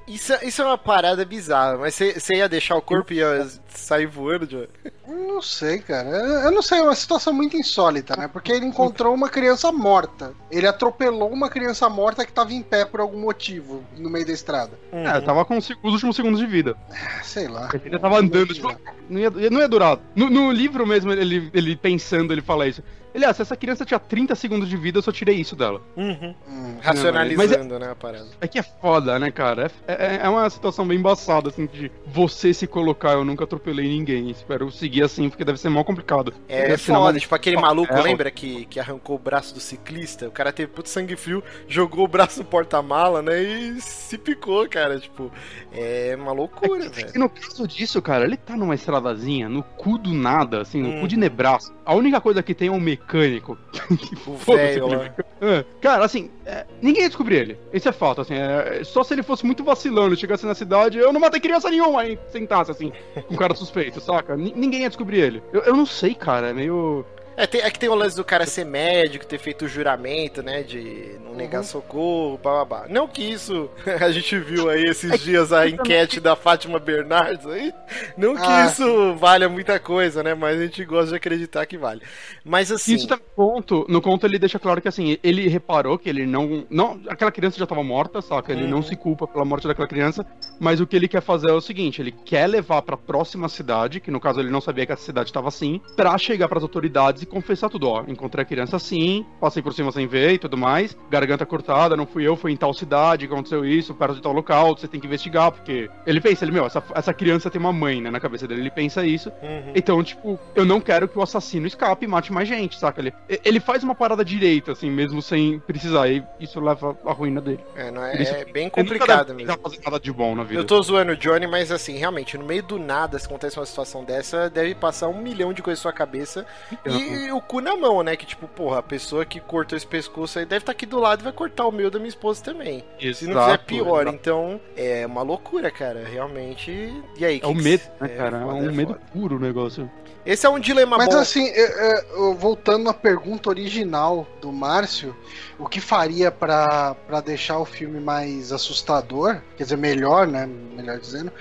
Isso, é- isso é uma parada bizarra, mas você ia deixar o corpo e ia sair voando, Johnny? Não sei, cara. Eu não sei, é uma situação muito insólita, né? Porque ele encontrou uma criança morta. Ele atropelou uma criança morta que tava em pé por algum motivo no meio da estrada. É, tava com os os últimos segundos de vida. Ah, Sei lá. Ele tava andando, tipo, não ia, não ia durar. No, no livro mesmo, ele, ele pensando, ele fala isso. Ele, ah, se essa criança tinha 30 segundos de vida, eu só tirei isso dela. Uhum. Hum. Racionalizando, né, a parada. É que é foda, né, cara? É, é, é uma situação bem embaçada, assim, de você se colocar, eu nunca atropelei ninguém. Espero seguir assim, porque deve ser mal complicado. É na foda, mão- tipo aquele maluco, É, lembra que, que arrancou o braço do ciclista? O cara teve puto sangue frio, jogou o braço no porta-mala, né? E se picou, cara. Tipo, é uma loucura, E velho. no caso disso, cara, ele tá numa estradazinha, no cu do nada, assim, no Hum. cu de Nebraska. A única coisa que tem é um mecânico. O Foda-se lá. mecânico. É, Cara, assim, é, ninguém ia descobrir ele. Isso é fato, assim. é, só se ele fosse muito vacilando, chegasse na cidade, eu não matei criança nenhuma, aí sentasse assim, com cara suspeito, saca? Ni- ninguém ia descobrir ele. Eu, eu não sei, cara, é meio. É, tem- é que tem o lance do cara ser médico, ter feito o juramento, né? De não negar socorro, babá. Não que isso a gente viu aí esses dias a enquete da Fátima Bernardes aí. Não que Ah. isso valha muita coisa, né? Mas a gente gosta de acreditar que vale. Mas assim. Isso tá no conto. No conto ele deixa claro que assim, ele reparou que ele não. não aquela criança já tava morta, saca? Ele não Uhum. se culpa pela morte daquela criança. Mas o que ele quer fazer é o seguinte: ele quer levar pra próxima cidade, que no caso ele não sabia que essa cidade tava assim, pra chegar pras autoridades e confessar tudo. Ó, encontrei a criança assim, passei por cima sem ver e tudo mais, garganta cortada, não fui eu, foi em tal cidade, aconteceu isso, perto de tal local, você tem que investigar, porque. Ele pensa, ele, meu, essa, essa criança tem uma mãe, né, na cabeça dele, ele pensa isso. Uhum. Então, tipo, eu não quero que o assassino escape e mate mais gente, saca? Ele, ele faz uma parada direita, assim, mesmo sem precisar, e isso leva à ruína dele. É, não é, isso é bem complicado mesmo. fazer nada de bom na vida. Eu tô zoando o Johnny, mas assim, realmente, no meio do nada, se acontece uma situação dessa, deve passar um milhão de coisas na sua cabeça. E, o cu na mão, né? Que tipo, porra, a pessoa que cortou esse pescoço aí deve estar aqui do lado e vai cortar o meu da minha esposa também. Se não fizer pior, exato. então é uma loucura, cara. Realmente. E aí? É que medo, né, cara? É, foda, um é medo foda. puro o negócio. Esse é um dilema Mas bom. assim, é, é, eu- voltando à pergunta original do Márcio, o que faria pra deixar o filme mais assustador, quer dizer, melhor, né? Melhor dizendo.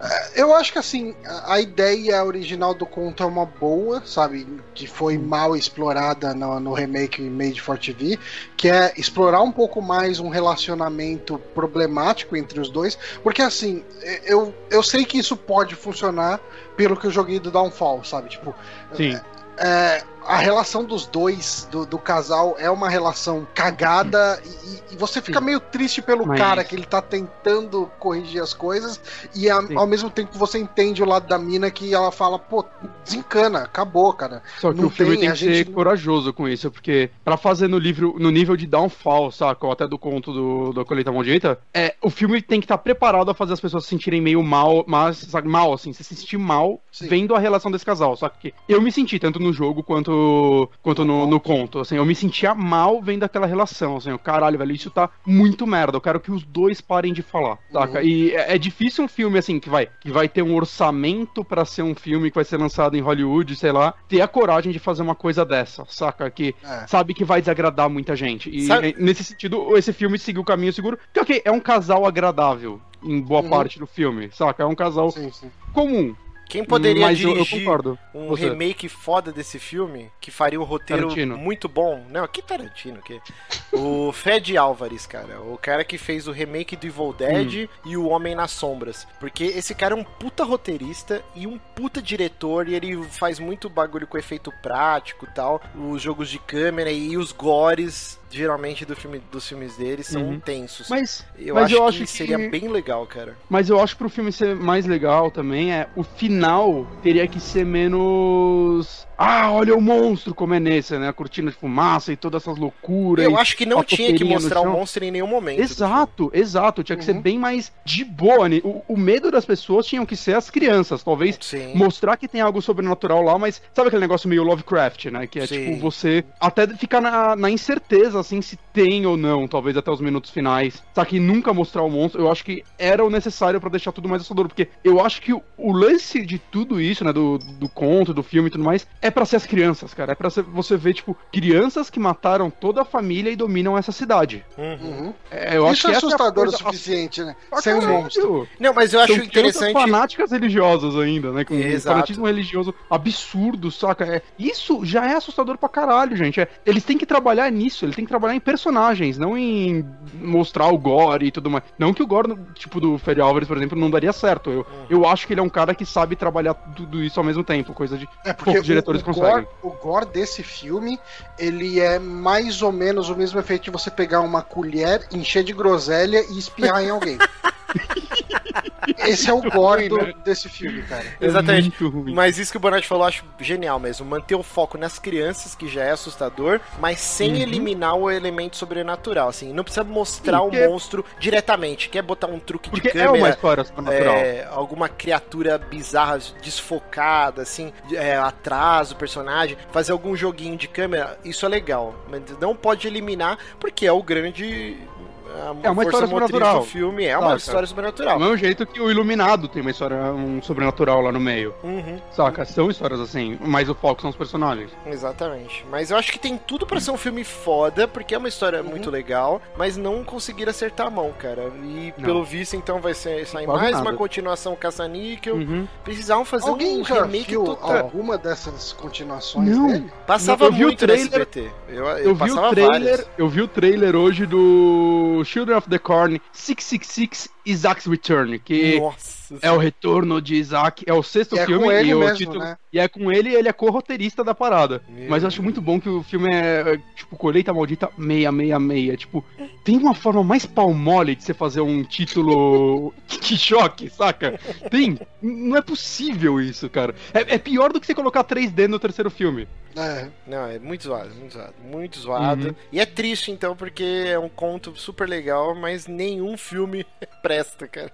É, Eu acho que assim, a ideia original do conto é uma boa, sabe? Que foi mal explorada no, no remake Made for TV, que é explorar um pouco mais um relacionamento problemático entre os dois, porque assim, eu, eu sei que isso pode funcionar pelo que eu joguei do Downfall, sabe? Tipo, Sim. é, a relação dos dois, do, do casal, é uma relação cagada e, e você fica meio triste pelo Mas- cara que ele tá tentando corrigir as coisas e a- Sim. ao mesmo tempo você entende o lado da mina que ela fala, pô, desencana, acabou, cara. Só que Não o filme tem, a que ser gente corajoso com isso, porque pra fazer no livro, no nível de Downfall, saca? Ou até do conto do, do Colheita Maldita, é, o filme tem que estar preparado a fazer as pessoas se sentirem meio mal, mas, sabe, mal, assim, se sentir mal vendo a relação desse casal. Só que eu me senti, tanto no jogo quanto, quanto no, no conto, assim, eu me sentia mal vendo aquela relação, assim, o caralho, velho, isso tá muito merda, eu quero que os dois parem de falar, saca? Uhum. E é, é difícil um filme, assim, que vai, que vai ter um orçamento pra ser um filme que vai ser lançado em Hollywood, sei lá, ter a coragem de fazer uma coisa dessa, saca? Que É. sabe que vai desagradar muita gente. E Sabe- é, nesse sentido, esse filme seguiu o caminho seguro, que ok, é um casal agradável em boa Uhum. parte do filme, saca? É um casal comum. Quem poderia Mas dirigir um Você. remake foda desse filme, que faria um roteiro Tarantino. muito bom? Não, que Tarantino, que O Fred Álvares, cara, o cara que fez o remake do Evil Dead Hum. e o Homem nas Sombras. Porque esse cara é um puta roteirista e um puta diretor, e ele faz muito bagulho com efeito prático e tal, os jogos de câmera e os gores, geralmente do filme, dos filmes dele, são Uhum. tensos. Mas- eu, mas acho, eu que acho que- seria bem legal, cara. Mas eu acho que pro filme ser mais legal também é o final teria que ser menos. Ah, olha o monstro como é nesse, né? A cortina de fumaça e todas essas loucuras. Eu acho que não tinha que mostrar o monstro em nenhum momento. Exato, exato. Tinha que ser bem mais de boa. né? O, o medo das pessoas tinham que ser as crianças. Talvez Sim. mostrar que tem algo sobrenatural lá, mas sabe aquele negócio meio Lovecraft, né? Que é Sim. tipo você até ficar na, na incerteza, assim, se tem ou não, talvez até os minutos finais. Só que nunca mostrar o monstro, eu acho que era o necessário pra deixar tudo mais assustador. Porque eu acho que o, o lance de tudo isso, né? Do, do conto, do filme e tudo mais, é pra ser as crianças, cara. É pra ser- você ver, tipo, crianças que mataram toda a família e dominam essa cidade. Uhum. É, eu acho Isso que é a assustador o coisa- suficiente, né? Pra Sem um monstro. Não, mas eu acho São interessante. fanáticas religiosas ainda, né? Com um Exato. fanatismo religioso absurdo, saca? É, isso já é assustador pra caralho, gente. É, eles têm que trabalhar nisso, eles têm que trabalhar em personagens, não em mostrar o gore e tudo mais. Não que o gore, tipo, do Fede Álvares, por exemplo, não daria certo. Eu, eu acho que ele é um cara que sabe trabalhar tudo isso ao mesmo tempo, coisa de É porque poucos diretores o, o, conseguem. gore, o gore desse filme, ele é mais ou menos o mesmo efeito de você pegar uma colher, encher de groselha e espirrar em alguém. Esse é o gordo desse filme, cara. Exatamente. muito ruim. Mas isso que o Bonatti falou, eu acho genial mesmo. Manter o foco nas crianças, que já é assustador, mas sem Uhum. eliminar o elemento sobrenatural. Assim, não precisa mostrar Sim, o porque- monstro diretamente. Quer botar um truque Porque de é câmera. uma história sobrenatural. é, alguma criatura bizarra, desfocada, assim, é, atrás do personagem, fazer algum joguinho de câmera, isso é legal. Mas não pode eliminar, porque é o grande. A É uma força história motriz sobrenatural. do filme é uma Saca? história sobrenatural. Do mesmo jeito que o Iluminado tem uma história um sobrenatural lá no meio. Uhum. Saca? São histórias assim, mas o foco são os personagens. Exatamente. Mas eu acho que tem tudo pra ser um filme foda, porque é uma história Uhum. muito legal, mas não conseguiram acertar a mão, cara. E Não. pelo visto, então, vai ser, sair Quase mais nada. uma continuação Caça-Níquel. Uhum. Precisavam fazer Alguém um já remake viu total. alguma dessas continuações Não. dele? Passava Eu vi o muito trailer-. Eu, eu, Eu vi passava o trailer, várias. eu vi o trailer hoje do Children of the Corn 666 Isaac's Return, que Nossa. É o retorno de Isaac, é o sexto E é filme e o mesmo, título né? e é com ele, ele é co-roteirista da parada. Meu Mas eu acho muito bom que o filme é, é, tipo Colheita Maldita 666, tipo, tem uma forma mais pau mole de você fazer um título que choque, saca? Tem, não é possível isso, cara. É, é pior do que você colocar 3D no terceiro filme. É. Não, é muito zoado, muito zoado. Muito zoado. Uhum. E é triste, então, porque é um conto super legal, mas nenhum filme presta, cara.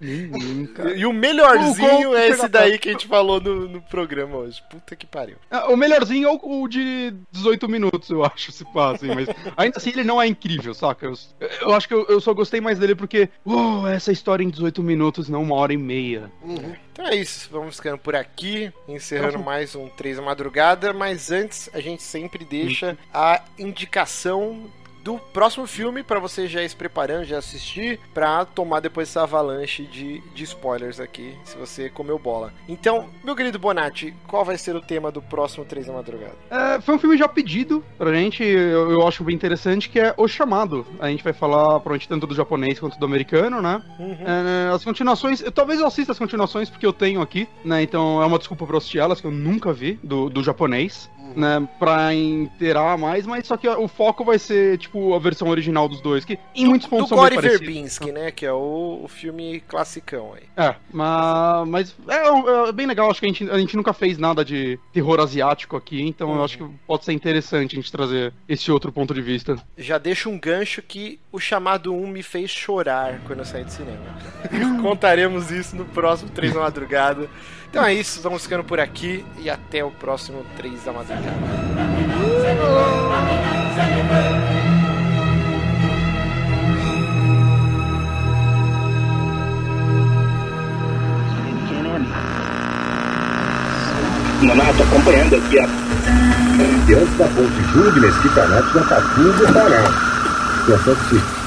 Nenhum, cara. E o melhorzinho O é esse daí que a gente falou no, no programa hoje. Puta que pariu. Ah, O melhorzinho é o, o de 18 minutos, eu acho, se passa, assim, mas ainda assim ele não é incrível, saca? Eu, eu acho que eu, eu só gostei mais dele porque, oh, essa história em 18 minutos, não uma hora e meia. Uhum. Então é isso, vamos ficando por aqui, encerrando mais um 3 da madrugada, mas antes a gente sempre deixa a indicação do próximo filme pra você já ir se preparando, já assistir, pra tomar depois essa avalanche de, de spoilers aqui, se você comeu bola. Então, meu querido Bonatti, qual vai ser o tema do próximo 3 da madrugada? É, foi um filme já pedido pra gente, eu, eu acho bem interessante, que é O Chamado. A gente vai falar, provavelmente, tanto do japonês quanto do americano, né? É, as continuações, eu- talvez eu assista as continuações porque eu tenho aqui, né? Então é uma desculpa pra eu assistir elas, que eu nunca vi, do, do japonês, né? Pra inteirar mais, mas só que o foco vai ser, tipo, a versão original dos dois, que em muitos pontos do são bem Gore. Verbinski, né, que é o, o filme classicão aí. É, mas, mas é, um- é bem legal, acho que a gente, a gente nunca fez nada de terror asiático aqui, então eu acho que pode ser interessante a gente trazer esse outro ponto de vista. Já deixo um gancho que o chamado 1 me fez chorar quando eu saí do cinema. Contaremos isso no próximo 3 da madrugada. Então é isso, vamos ficando por aqui e até o próximo 3 da madrugada. Nonato, acompanhando aqui a... Diante da ponte Júlio Mesquita Neto já tá tudo parado. Situação que se